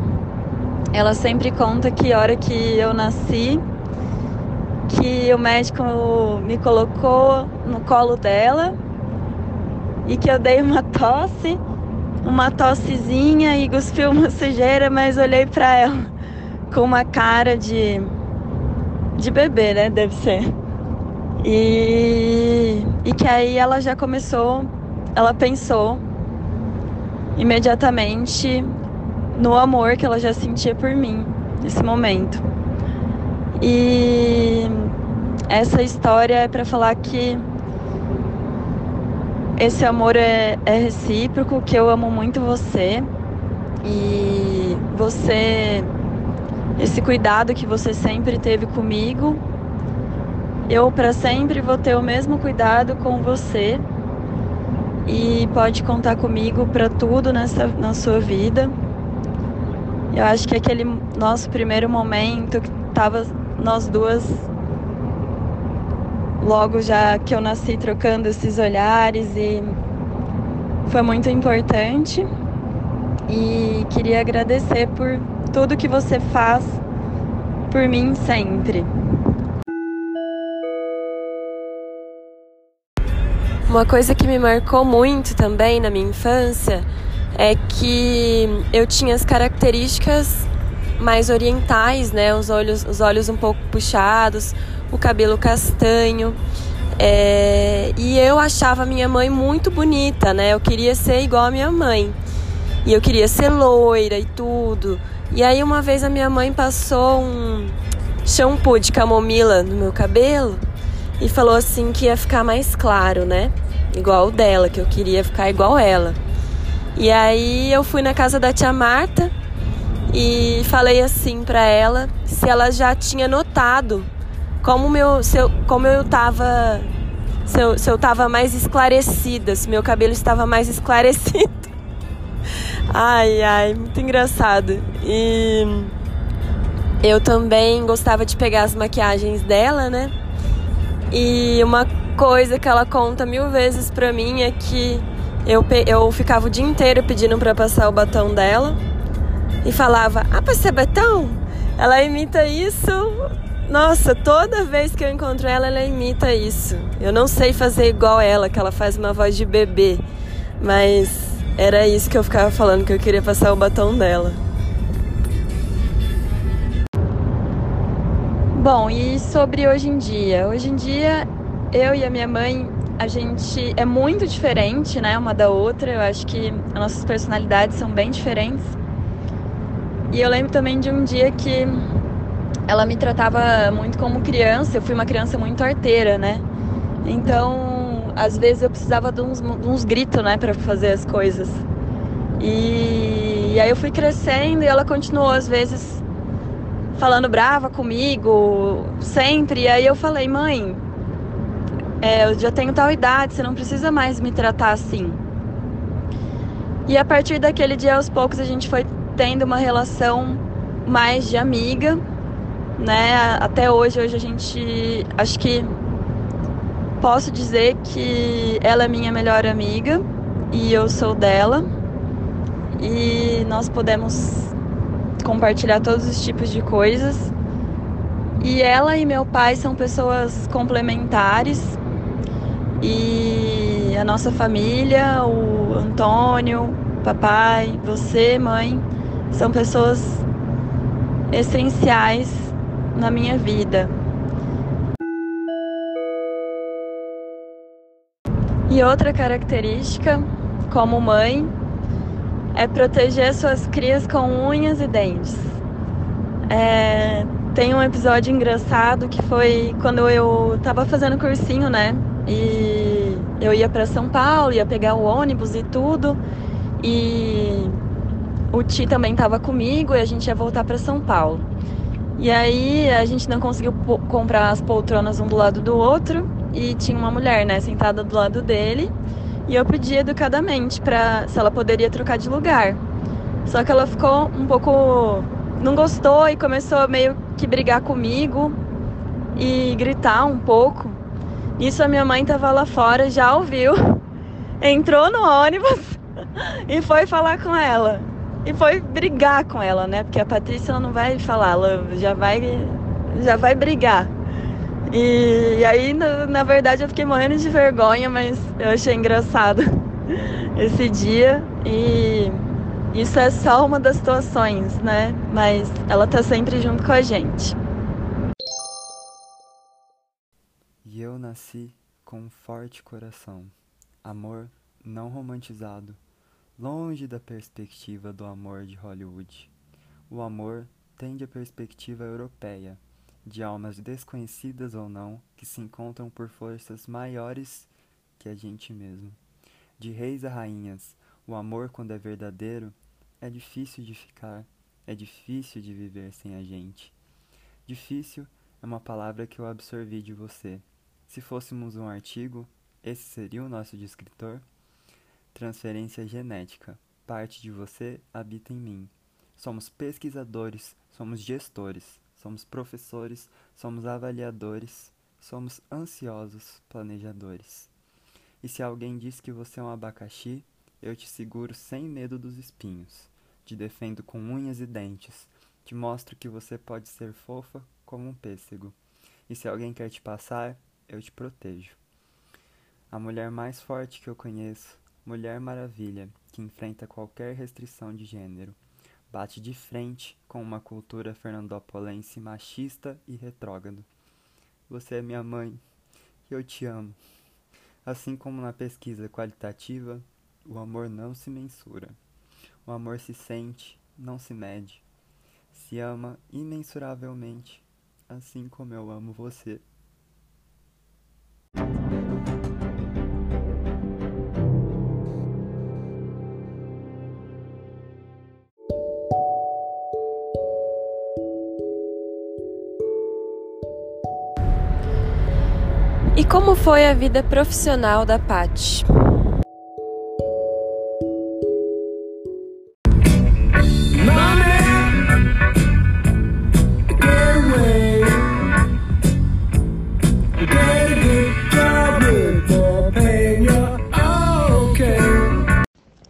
ela sempre conta que a hora que eu nasci, que o médico me colocou no colo dela e que eu dei uma tosse uma tossezinha e cuspiu uma sujeira, mas olhei para ela com uma cara de de bebê, né? Deve ser. E, e que aí ela já começou, ela pensou imediatamente no amor que ela já sentia por mim nesse momento. E essa história é para falar que esse amor é, é recíproco, que eu amo muito você e você, esse cuidado que você sempre teve comigo, eu para sempre vou ter o mesmo cuidado com você e pode contar comigo para tudo nessa na sua vida. Eu acho que aquele nosso primeiro momento que tava nós duas logo já que eu nasci trocando esses olhares e foi muito importante. E queria agradecer por tudo que você faz por mim sempre. Uma coisa que me marcou muito também na minha infância é que eu tinha as características mais orientais, né? Os olhos, os olhos um pouco puxados, o cabelo castanho. É, e eu achava minha mãe muito bonita, né? Eu queria ser igual a minha mãe. E eu queria ser loira e tudo. E aí uma vez a minha mãe passou um shampoo de camomila no meu cabelo e falou assim que ia ficar mais claro, né? Igual o dela, que eu queria ficar igual ela. E aí eu fui na casa da tia Marta e falei assim para ela se ela já tinha notado como meu se eu, como eu tava se eu, se eu tava mais esclarecida, se meu cabelo estava mais esclarecido. Ai, ai, muito engraçado. E eu também gostava de pegar as maquiagens dela, né? E uma coisa que ela conta mil vezes pra mim é que eu, eu ficava o dia inteiro pedindo para passar o batom dela e falava: Ah, para betão? Ela imita isso. Nossa, toda vez que eu encontro ela, ela imita isso. Eu não sei fazer igual ela, que ela faz uma voz de bebê, mas era isso que eu ficava falando, que eu queria passar o batom dela. Bom, e sobre hoje em dia? Hoje em dia, eu e a minha mãe, a gente é muito diferente, né, uma da outra. Eu acho que as nossas personalidades são bem diferentes. E eu lembro também de um dia que ela me tratava muito como criança. Eu fui uma criança muito arteira, né? Então, às vezes eu precisava de uns, uns gritos, né, para fazer as coisas. E, e aí eu fui crescendo e ela continuou às vezes falando brava comigo, sempre. E aí eu falei, mãe, é, eu já tenho tal idade, você não precisa mais me tratar assim. E a partir daquele dia, aos poucos, a gente foi tendo uma relação mais de amiga, né? Até hoje, hoje a gente, acho que posso dizer que ela é minha melhor amiga e eu sou dela. E nós podemos compartilhar todos os tipos de coisas. E ela e meu pai são pessoas complementares. E a nossa família, o Antônio, papai, você, mãe, são pessoas essenciais na minha vida. E outra característica, como mãe, é proteger suas crias com unhas e dentes. É, tem um episódio engraçado que foi quando eu estava fazendo cursinho, né? E eu ia para São Paulo, ia pegar o ônibus e tudo. E o Ti também estava comigo e a gente ia voltar para São Paulo. E aí a gente não conseguiu comprar as poltronas um do lado do outro e tinha uma mulher, né, sentada do lado dele. E eu pedi educadamente para se ela poderia trocar de lugar. Só que ela ficou um pouco não gostou e começou meio que brigar comigo e gritar um pouco. Isso a minha mãe tava lá fora, já ouviu. Entrou no ônibus e foi falar com ela. E foi brigar com ela, né? Porque a Patrícia não vai falar, ela já vai já vai brigar. E, e aí, na, na, verdade, eu fiquei morrendo de vergonha, mas eu achei engraçado esse dia. E isso é só uma das situações, né? Mas ela tá sempre junto com a gente. E eu nasci com um forte coração, amor não romantizado, longe da perspectiva do amor de Hollywood. O amor tende a perspectiva europeia de almas desconhecidas ou não, que se encontram por forças maiores que a gente mesmo. De reis a rainhas, o amor, quando é verdadeiro, é difícil de ficar, é difícil de viver sem a gente. Difícil é uma palavra que eu absorvi de você. Se fôssemos um artigo, esse seria o nosso descritor? Transferência genética. Parte de você habita em mim. Somos pesquisadores, somos gestores somos professores, somos avaliadores, somos ansiosos planejadores. E se alguém diz que você é um abacaxi, eu te seguro sem medo dos espinhos, te defendo com unhas e dentes, te mostro que você pode ser fofa como um pêssego. E se alguém quer te passar, eu te protejo. A mulher mais forte que eu conheço, Mulher Maravilha, que enfrenta qualquer restrição de gênero bate de frente com uma cultura fernandopolense machista e retrógrado. Você é minha mãe e eu te amo. Assim como na pesquisa qualitativa, o amor não se mensura. O amor se sente, não se mede. Se ama imensuravelmente, assim como eu amo você. Como foi a vida profissional da Paty?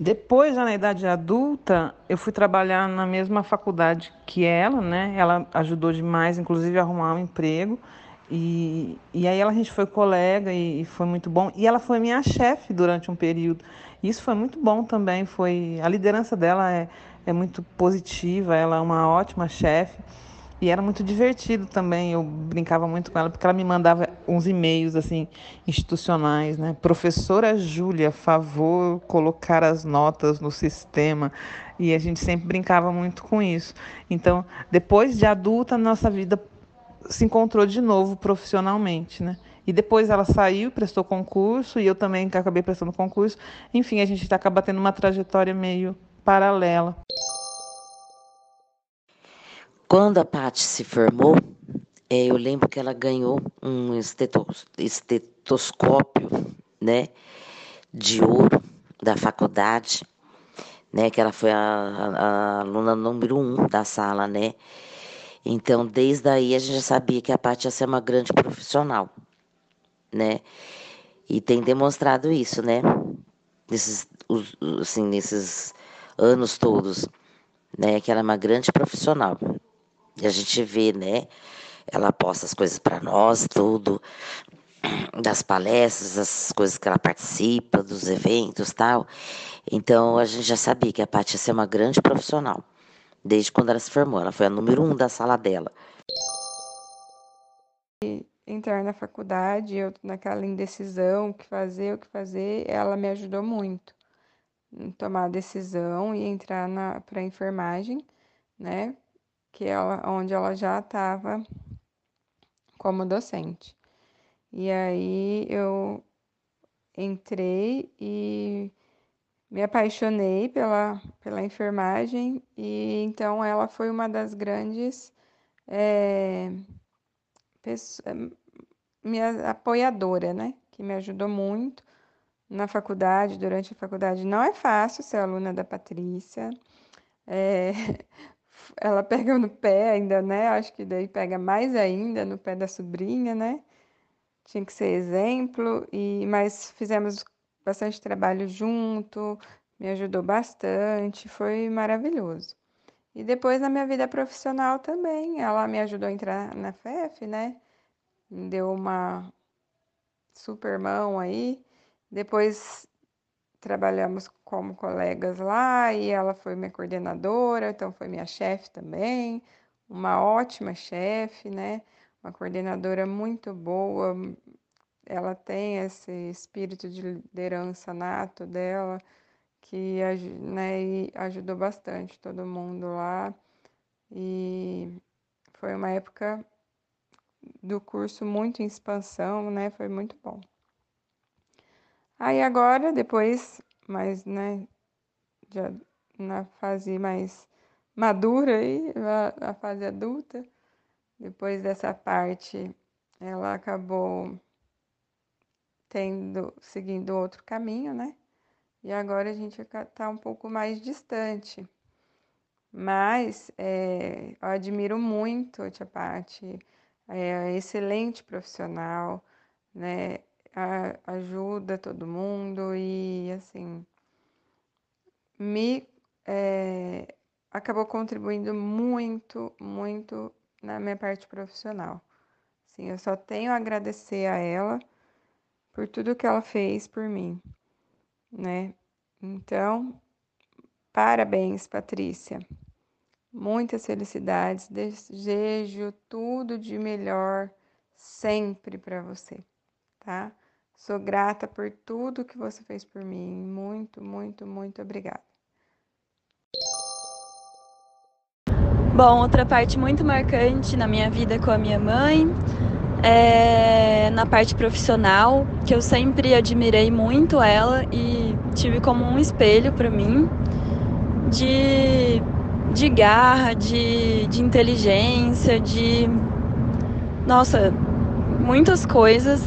depois, na idade adulta, eu fui trabalhar na mesma faculdade que ela, né? Ela ajudou demais, inclusive, a arrumar um emprego. E, e aí ela, a gente foi colega e, e foi muito bom. E ela foi minha chefe durante um período. Isso foi muito bom também. Foi a liderança dela é, é muito positiva. Ela é uma ótima chefe. E era muito divertido também, eu brincava muito com ela, porque ela me mandava uns e-mails assim institucionais, né? Professora Júlia, favor colocar as notas no sistema. E a gente sempre brincava muito com isso. Então, depois de adulta, nossa vida se encontrou de novo profissionalmente, né? E depois ela saiu, prestou concurso, e eu também acabei prestando concurso. Enfim, a gente acaba tendo uma trajetória meio paralela. Quando a Paty se formou, é, eu lembro que ela ganhou um estetoscópio, né, de ouro da faculdade, né, que ela foi a, a, a aluna número um da sala, né. Então, desde aí a gente já sabia que a Paty ia ser uma grande profissional, né, e tem demonstrado isso, né, nesses, assim, nesses anos todos, né, que ela é uma grande profissional. E a gente vê, né? Ela posta as coisas para nós, tudo, das palestras, as coisas que ela participa, dos eventos tal. Então a gente já sabia que a Paty ia ser uma grande profissional, desde quando ela se formou. Ela foi a número um da sala dela. Entrar na faculdade, eu naquela indecisão, o que fazer, o que fazer, ela me ajudou muito em tomar a decisão e entrar para a enfermagem, né? que ela, onde ela já estava como docente. E aí eu entrei e me apaixonei pela, pela enfermagem e então ela foi uma das grandes é, pessoas, minha apoiadora, né? Que me ajudou muito na faculdade, durante a faculdade. Não é fácil ser aluna da Patrícia. É, ela pega no pé ainda, né? Acho que daí pega mais ainda no pé da sobrinha, né? Tinha que ser exemplo, e mas fizemos bastante trabalho junto, me ajudou bastante, foi maravilhoso. E depois na minha vida profissional também, ela me ajudou a entrar na FEF, né? Deu uma super mão aí. Depois trabalhamos como colegas lá e ela foi minha coordenadora, então foi minha chefe também, uma ótima chefe, né? Uma coordenadora muito boa. Ela tem esse espírito de liderança nato dela que né, ajudou bastante todo mundo lá. E foi uma época do curso muito em expansão, né? Foi muito bom. Aí agora, depois, mais, né, já na fase mais madura aí, a fase adulta, depois dessa parte, ela acabou tendo, seguindo outro caminho, né? E agora a gente está um pouco mais distante. Mas é, eu admiro muito a Tia Pati, é excelente profissional, né? ajuda todo mundo e assim me é, acabou contribuindo muito, muito na minha parte profissional. Sim, eu só tenho a agradecer a ela por tudo que ela fez por mim, né? Então, parabéns, Patrícia. Muitas felicidades, desejo tudo de melhor sempre para você, tá? Sou grata por tudo que você fez por mim. Muito, muito, muito obrigada. Bom, outra parte muito marcante na minha vida com a minha mãe é na parte profissional, que eu sempre admirei muito ela e tive como um espelho para mim de, de garra, de, de inteligência, de. Nossa, muitas coisas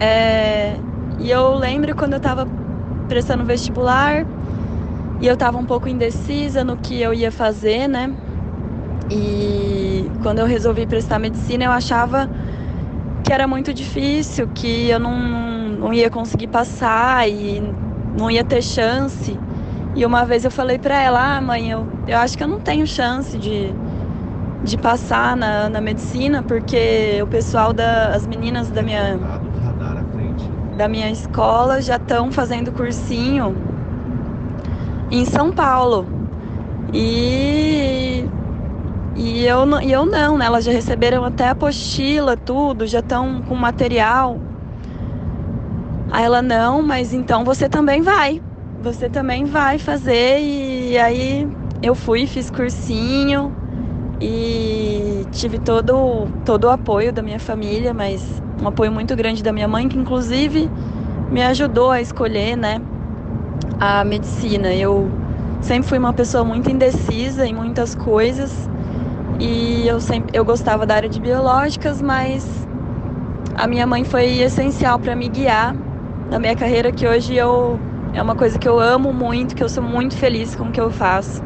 é, e eu lembro quando eu estava prestando vestibular e eu estava um pouco indecisa no que eu ia fazer, né? E quando eu resolvi prestar medicina, eu achava que era muito difícil, que eu não, não, ia conseguir passar e não ia ter chance. E uma vez eu falei pra ela, ah, mãe, eu, eu acho que eu não tenho chance de, de passar na, na medicina, porque o pessoal da. as meninas da minha. Da minha escola já estão fazendo cursinho em São Paulo. E e eu, e eu não, né? Elas já receberam até apostila, tudo, já estão com material. Aí ela, não, mas então você também vai. Você também vai fazer. E aí eu fui, fiz cursinho e tive todo, todo o apoio da minha família, mas um apoio muito grande da minha mãe, que inclusive me ajudou a escolher, né, a medicina. Eu sempre fui uma pessoa muito indecisa em muitas coisas e eu sempre eu gostava da área de biológicas, mas a minha mãe foi essencial para me guiar na minha carreira que hoje eu é uma coisa que eu amo muito, que eu sou muito feliz com o que eu faço.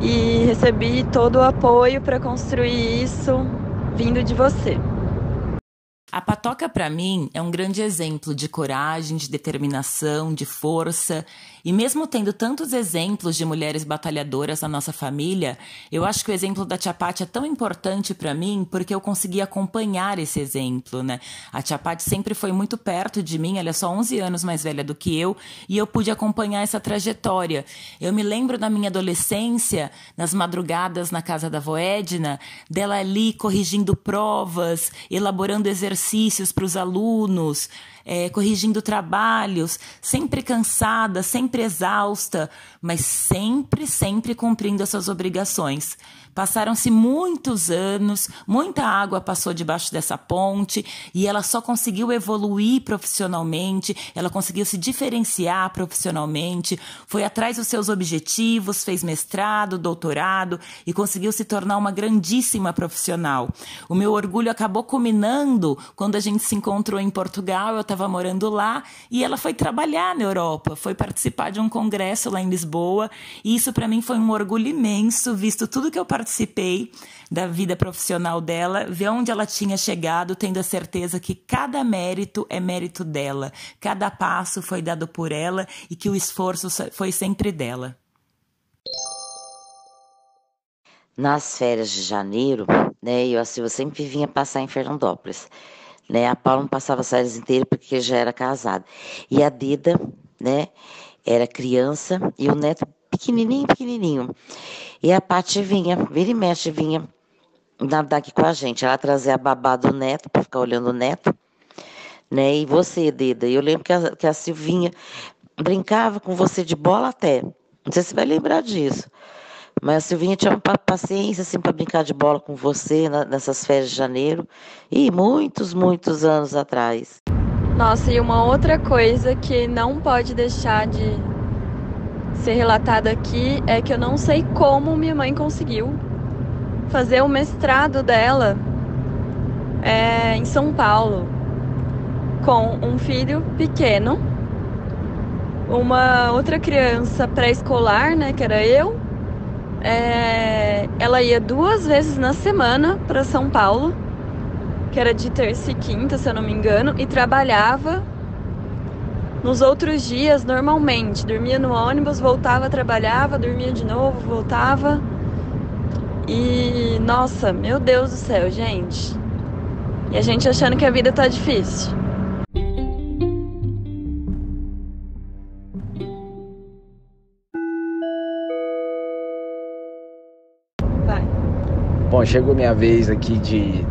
E recebi todo o apoio para construir isso vindo de você. A Patoca, para mim, é um grande exemplo de coragem, de determinação, de força. E mesmo tendo tantos exemplos de mulheres batalhadoras na nossa família, eu acho que o exemplo da Tia é tão importante para mim porque eu consegui acompanhar esse exemplo, né? A Tia sempre foi muito perto de mim, ela é só 11 anos mais velha do que eu, e eu pude acompanhar essa trajetória. Eu me lembro da minha adolescência, nas madrugadas na casa da avó Edna, dela ali corrigindo provas, elaborando exercícios exercícios para os alunos, é, corrigindo trabalhos, sempre cansada, sempre exausta, mas sempre, sempre cumprindo as suas obrigações. Passaram-se muitos anos, muita água passou debaixo dessa ponte e ela só conseguiu evoluir profissionalmente, ela conseguiu se diferenciar profissionalmente, foi atrás dos seus objetivos, fez mestrado, doutorado e conseguiu se tornar uma grandíssima profissional. O meu orgulho acabou culminando quando a gente se encontrou em Portugal, eu estava morando lá e ela foi trabalhar na Europa, foi participar de um congresso lá em Lisboa e isso para mim foi um orgulho imenso, visto tudo que eu participei participei da vida profissional dela, ver onde ela tinha chegado, tendo a certeza que cada mérito é mérito dela, cada passo foi dado por ela e que o esforço foi sempre dela. Nas férias de janeiro, né, eu, assim, eu sempre vinha passar em Fernandópolis. Né? A Paula não passava as férias inteiras porque já era casada. E a Dida, né, era criança e o neto pequenininho, pequenininho. E a Paty vinha, vira e mexe, vinha nadar aqui com a gente. Ela trazia a babá do neto, para ficar olhando o neto. Né? E você, Deda. Eu lembro que a, que a Silvinha brincava com você de bola até. Não sei se você vai lembrar disso. Mas a Silvinha tinha uma paciência assim para brincar de bola com você nessas férias de janeiro e muitos, muitos anos atrás. Nossa, e uma outra coisa que não pode deixar de ser relatada aqui é que eu não sei como minha mãe conseguiu fazer o mestrado dela é, em São Paulo com um filho pequeno, uma outra criança pré-escolar, né, que era eu. É, ela ia duas vezes na semana para São Paulo, que era de terça e quinta, se eu não me engano, e trabalhava nos outros dias, normalmente, dormia no ônibus, voltava, trabalhava, dormia de novo, voltava. E nossa, meu Deus do céu, gente. E a gente achando que a vida tá difícil. Vai. Bom, chegou minha vez aqui de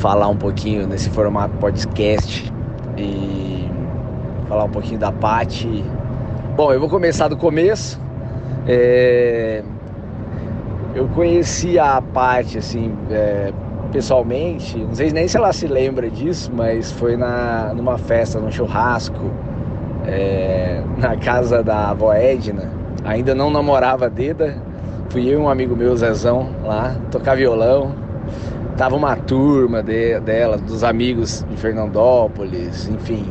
falar um pouquinho nesse formato podcast e falar um pouquinho da Pati. Bom, eu vou começar do começo. É... Eu conheci a Pati, assim, é... pessoalmente, não sei nem se ela se lembra disso, mas foi na... numa festa, num churrasco, é... na casa da avó Edna. Ainda não namorava Deda, fui eu e um amigo meu, Zezão, lá, tocar violão tava uma turma de, dela, dos amigos de Fernandópolis, enfim,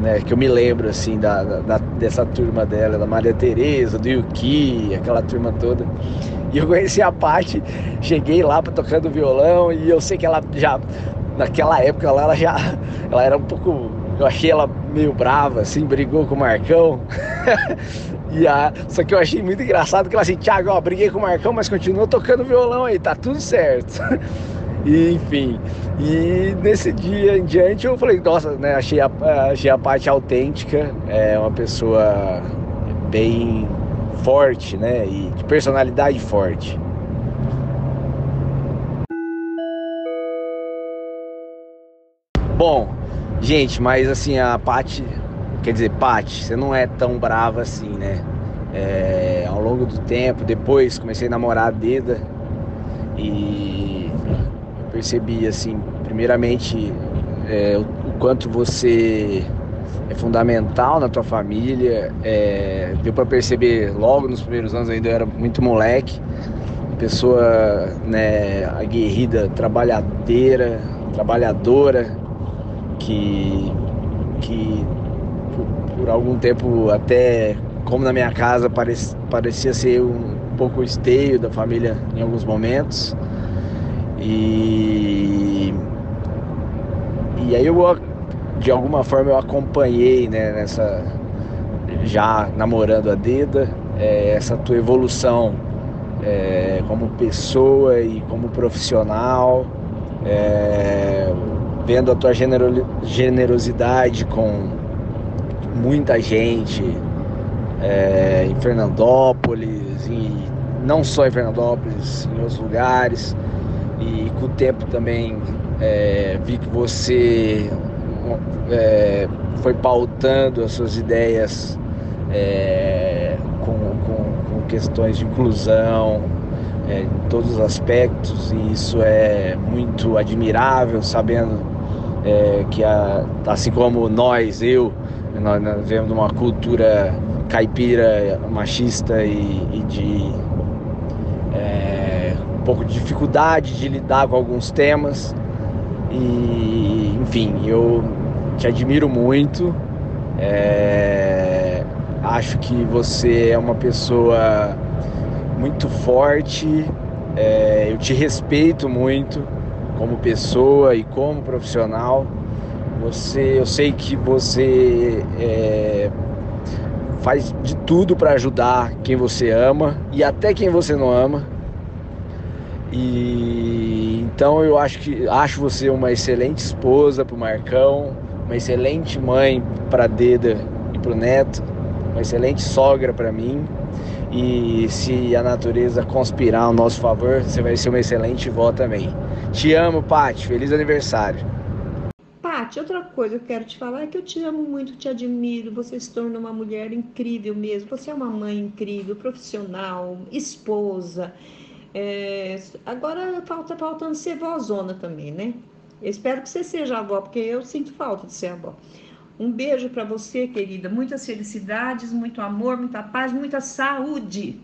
né, que eu me lembro assim da, da, dessa turma dela, da Maria Tereza, do Yuki, aquela turma toda. E eu conheci a Paty, cheguei lá para tocando violão e eu sei que ela já naquela época ela, ela já ela era um pouco eu achei ela meio brava, assim, brigou com o Marcão. e a... Só que eu achei muito engraçado que ela assim, Thiago, ó, briguei com o Marcão, mas continua tocando violão aí, tá tudo certo. e, enfim, e nesse dia em diante eu falei, nossa, né, achei a, achei a parte autêntica, é uma pessoa bem forte, né, e de personalidade forte. Bom, gente, mas assim, a Paty, quer dizer, Paty, você não é tão brava assim, né? É, ao longo do tempo, depois comecei a namorar a Deda e percebi, assim, primeiramente, é, o, o, quanto você é fundamental na tua família. É, deu para perceber logo nos primeiros anos, ainda eu era muito moleque, pessoa né, aguerrida, trabalhadeira, trabalhadora, que, que por, por algum tempo até como na minha casa parecia, parecia ser um pouco esteio da família em alguns momentos. E, e aí eu de alguma forma eu acompanhei né, nessa já namorando a Deda é, essa tua evolução é, como pessoa e como profissional. É, vendo a tua generosidade com muita gente é, em Fernandópolis, e não só em Fernandópolis, em outros lugares. E com o tempo também é, vi que você é, foi pautando as suas ideias é, com, com, com, questões de inclusão é, em todos os aspectos, e isso é muito admirável, sabendo é, que a, assim como nós, eu, nós, nós vemos de uma cultura caipira, machista e, e de pouco de dificuldade de lidar com alguns temas. E, enfim, eu te admiro muito. É, acho que você é uma pessoa muito forte. É, eu te respeito muito como pessoa e como profissional. Você, eu sei que você é, faz de tudo para ajudar quem você ama e até quem você não ama. E então eu acho que acho você uma excelente esposa para o Marcão, uma excelente mãe para Deda e para o Neto, uma excelente sogra para mim. E se a natureza conspirar ao nosso favor, você vai ser uma excelente vó também. Te amo, Paty. Feliz aniversário. Paty, outra coisa que eu quero te falar é que eu te amo muito, te admiro. Você se tornou uma mulher incrível mesmo. Você é uma mãe incrível, profissional, esposa. É... Agora falta faltando ser vózona também, né? Eu espero que você seja avó, porque eu sinto falta de ser avó. Um beijo para você, querida. Muitas felicidades, muito amor, muita paz, muita saúde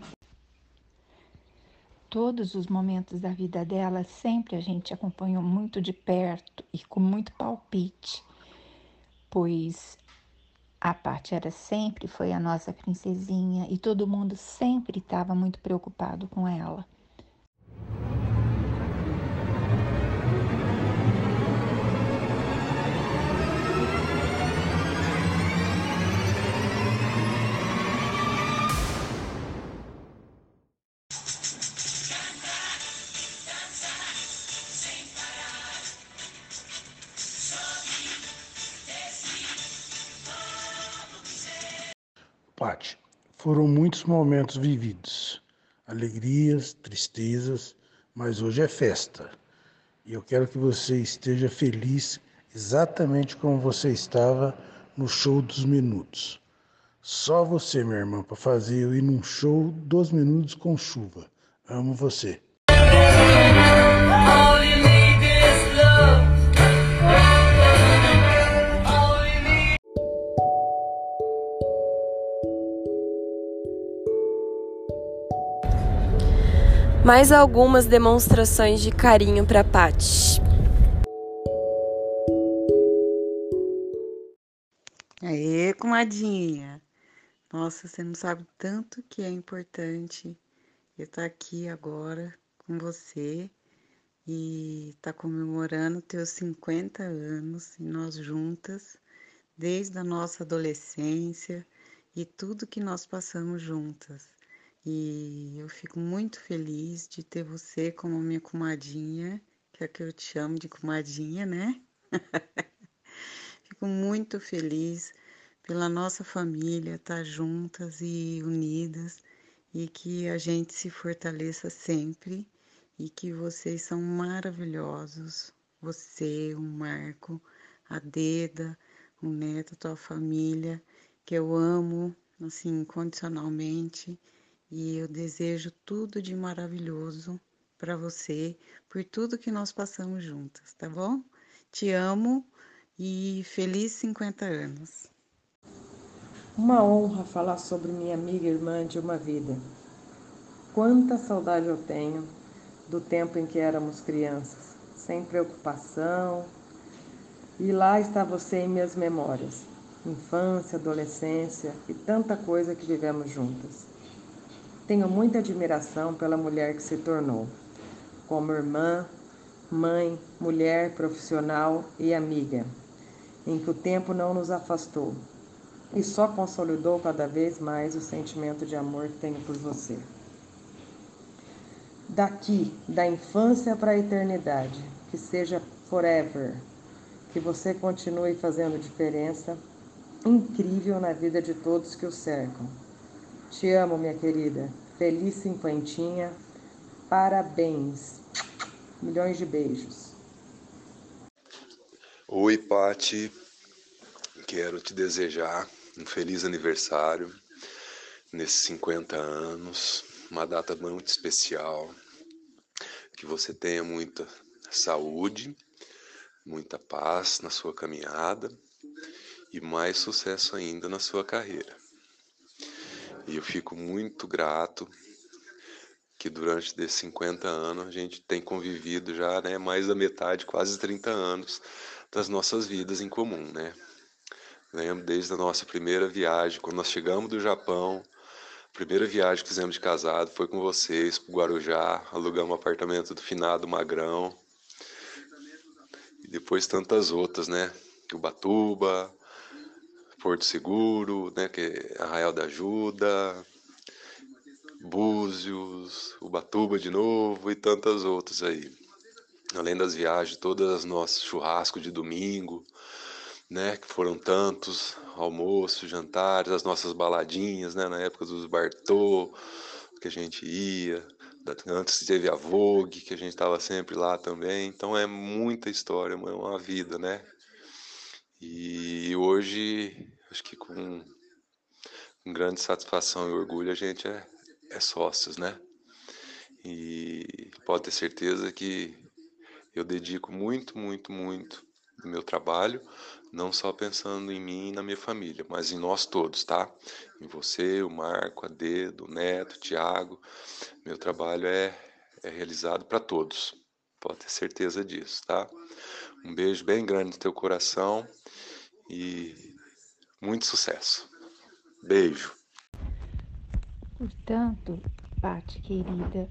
todos os momentos da vida dela, sempre a gente acompanhou muito de perto e com muito palpite, pois a parte era sempre foi a nossa princesinha e todo mundo sempre estava muito preocupado com ela. Pati, foram muitos momentos vividos, alegrias, tristezas, mas hoje é festa. E eu quero que você esteja feliz exatamente como você estava no show dos minutos. Só você, minha irmã, para fazer eu ir num show dos minutos com chuva. Amo você. Mais algumas demonstrações de carinho para Paty. Aê, comadinha! Nossa, você não sabe tanto que é importante eu estar aqui agora com você e estar tá comemorando teus 50 anos e nós juntas desde a nossa adolescência e tudo que nós passamos juntas. E eu fico muito feliz de ter você como minha comadinha, que é que eu te chamo de comadinha, né? fico muito feliz pela nossa família estar juntas e unidas e que a gente se fortaleça sempre e que vocês são maravilhosos. Você, o Marco, a Deda, o Neto, a tua família, que eu amo assim incondicionalmente e eu desejo tudo de maravilhoso para você por tudo que nós passamos juntas, tá bom? Te amo e feliz 50 anos. Uma honra falar sobre minha amiga e irmã de uma vida. Quanta saudade eu tenho do tempo em que éramos crianças, sem preocupação. E lá está você em minhas memórias, infância, adolescência e tanta coisa que vivemos juntas. Tenho muita admiração pela mulher que se tornou, como irmã, mãe, mulher, profissional e amiga, em que o tempo não nos afastou e só consolidou cada vez mais o sentimento de amor que tenho por você. Daqui, da infância para a eternidade, que seja forever, que você continue fazendo diferença incrível na vida de todos que o cercam. Te amo, minha querida. Feliz cinquentinha. Parabéns. Milhões de beijos. Oi, Pati. Quero te desejar um feliz aniversário nesses 50 anos, uma data muito especial. Que você tenha muita saúde, muita paz na sua caminhada e mais sucesso ainda na sua carreira. E eu fico muito grato que durante desses 50 anos a gente tem convivido já, né, mais da metade, quase 30 anos das nossas vidas em comum, né? Lembro desde a nossa primeira viagem, quando nós chegamos do Japão, a primeira viagem que fizemos de casado foi com vocês para Guarujá, alugamos um apartamento do finado Magrão. E depois tantas outras, né? Ubatuba, Porto Seguro, né? Que é Arraial da Ajuda, Búzios, Ubatuba de novo e tantas outras aí. Além das viagens, todas as nossas churrascos de domingo, né, que foram tantos, almoços, jantares, as nossas baladinhas, né, na época dos Bartô, que a gente ia, antes teve a Vogue, que a gente estava sempre lá também, então é muita história, é uma vida, né, e hoje, acho que com, grande satisfação e orgulho, a gente é, é sócios, né, e pode ter certeza que eu dedico muito, muito, muito do meu trabalho não só pensando em mim e na minha família, mas em nós todos, tá? Em você, o Marco, a Dedo, o Neto, o Tiago. Meu trabalho é, é realizado para todos, pode ter certeza disso, tá? Um beijo bem grande no teu coração e muito sucesso. Beijo. Portanto, Pati querida,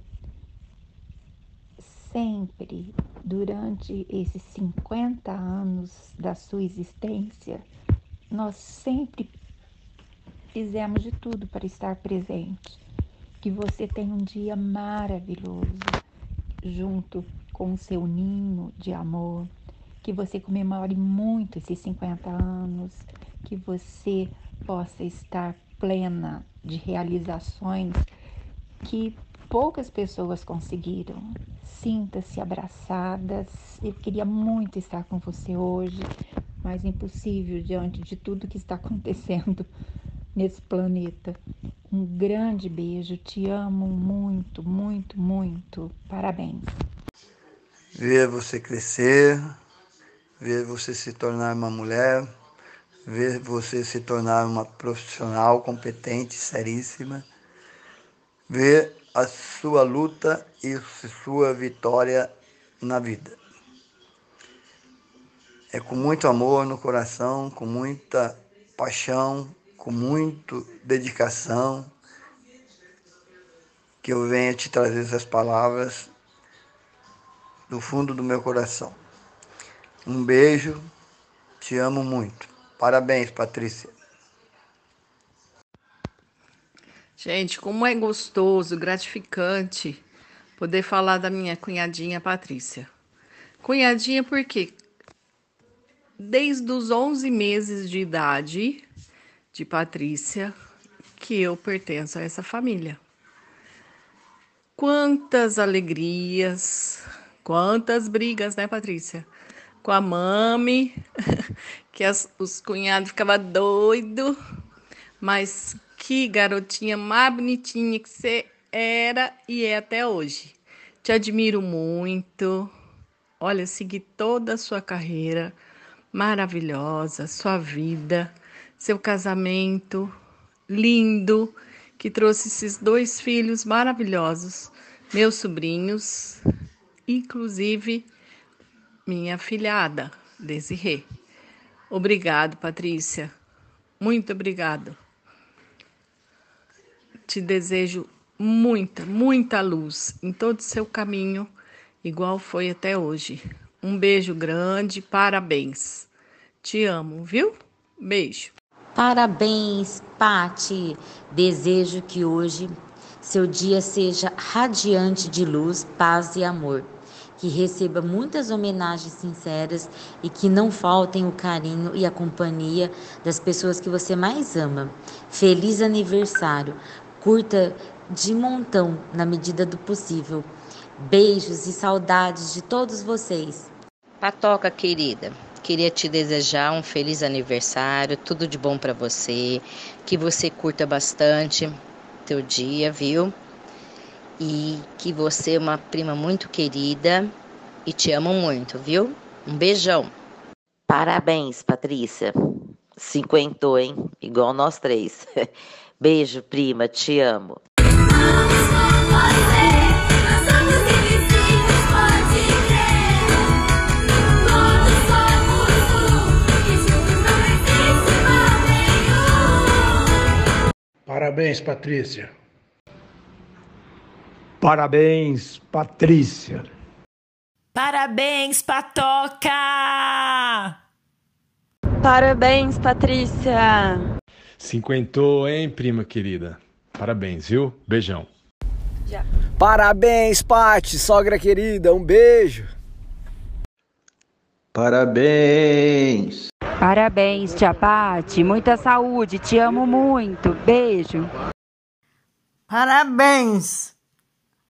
sempre durante esses 50 anos da sua existência, nós sempre fizemos de tudo para estar presente. Que você tenha um dia maravilhoso junto com o seu ninho de amor, que você comemore muito esses 50 anos, que você possa estar plena de realizações que poucas pessoas conseguiram. Sinta-se abraçadas. Eu queria muito estar com você hoje, mas impossível diante de tudo que está acontecendo nesse planeta. Um grande beijo, te amo muito, muito, muito. Parabéns. Ver você crescer, ver você se tornar uma mulher, ver você se tornar uma profissional competente, seríssima, ver a sua luta e sua vitória na vida. É com muito amor no coração, com muita paixão, com muita dedicação que eu venho te trazer essas palavras do fundo do meu coração. Um beijo, te amo muito. Parabéns, Patrícia. Gente, como é gostoso, gratificante poder falar da minha cunhadinha Patrícia. Cunhadinha porque desde os 11 meses de idade de Patrícia que eu pertenço a essa família. Quantas alegrias, quantas brigas, né, Patrícia? Com a mami, que as, os cunhados ficavam doidos, mas que garotinha mais bonitinha que você era e é até hoje. Te admiro muito. Olha, segui toda a sua carreira maravilhosa, sua vida, seu casamento lindo, que trouxe esses dois filhos maravilhosos, meus sobrinhos, inclusive minha filhada, Desirê. Obrigado, Patrícia. Muito obrigado te desejo muita, muita luz em todo o seu caminho, igual foi até hoje. Um beijo grande, parabéns. Te amo, viu? Beijo. Parabéns, Pati. Desejo que hoje seu dia seja radiante de luz, paz e amor. Que receba muitas homenagens sinceras e que não faltem o carinho e a companhia das pessoas que você mais ama. Feliz aniversário curta de montão na medida do possível. Beijos e saudades de todos vocês. Patoca querida, queria te desejar um feliz aniversário, tudo de bom para você, que você curta bastante teu dia, viu? E que você é uma prima muito querida e te amo muito, viu? Um beijão. Parabéns, Patrícia. Cinquentou, hein? Igual nós três. Beijo, prima, te amo. Parabéns, Patrícia. Parabéns, Patrícia. Parabéns, Patoca! Parabéns, Patrícia. Cinquentou, hein, prima querida? Parabéns, viu? Beijão. Já. Parabéns, Pati, sogra querida, um beijo. Parabéns. Parabéns, tia Pati. Muita saúde, te amo muito. Beijo. Parabéns,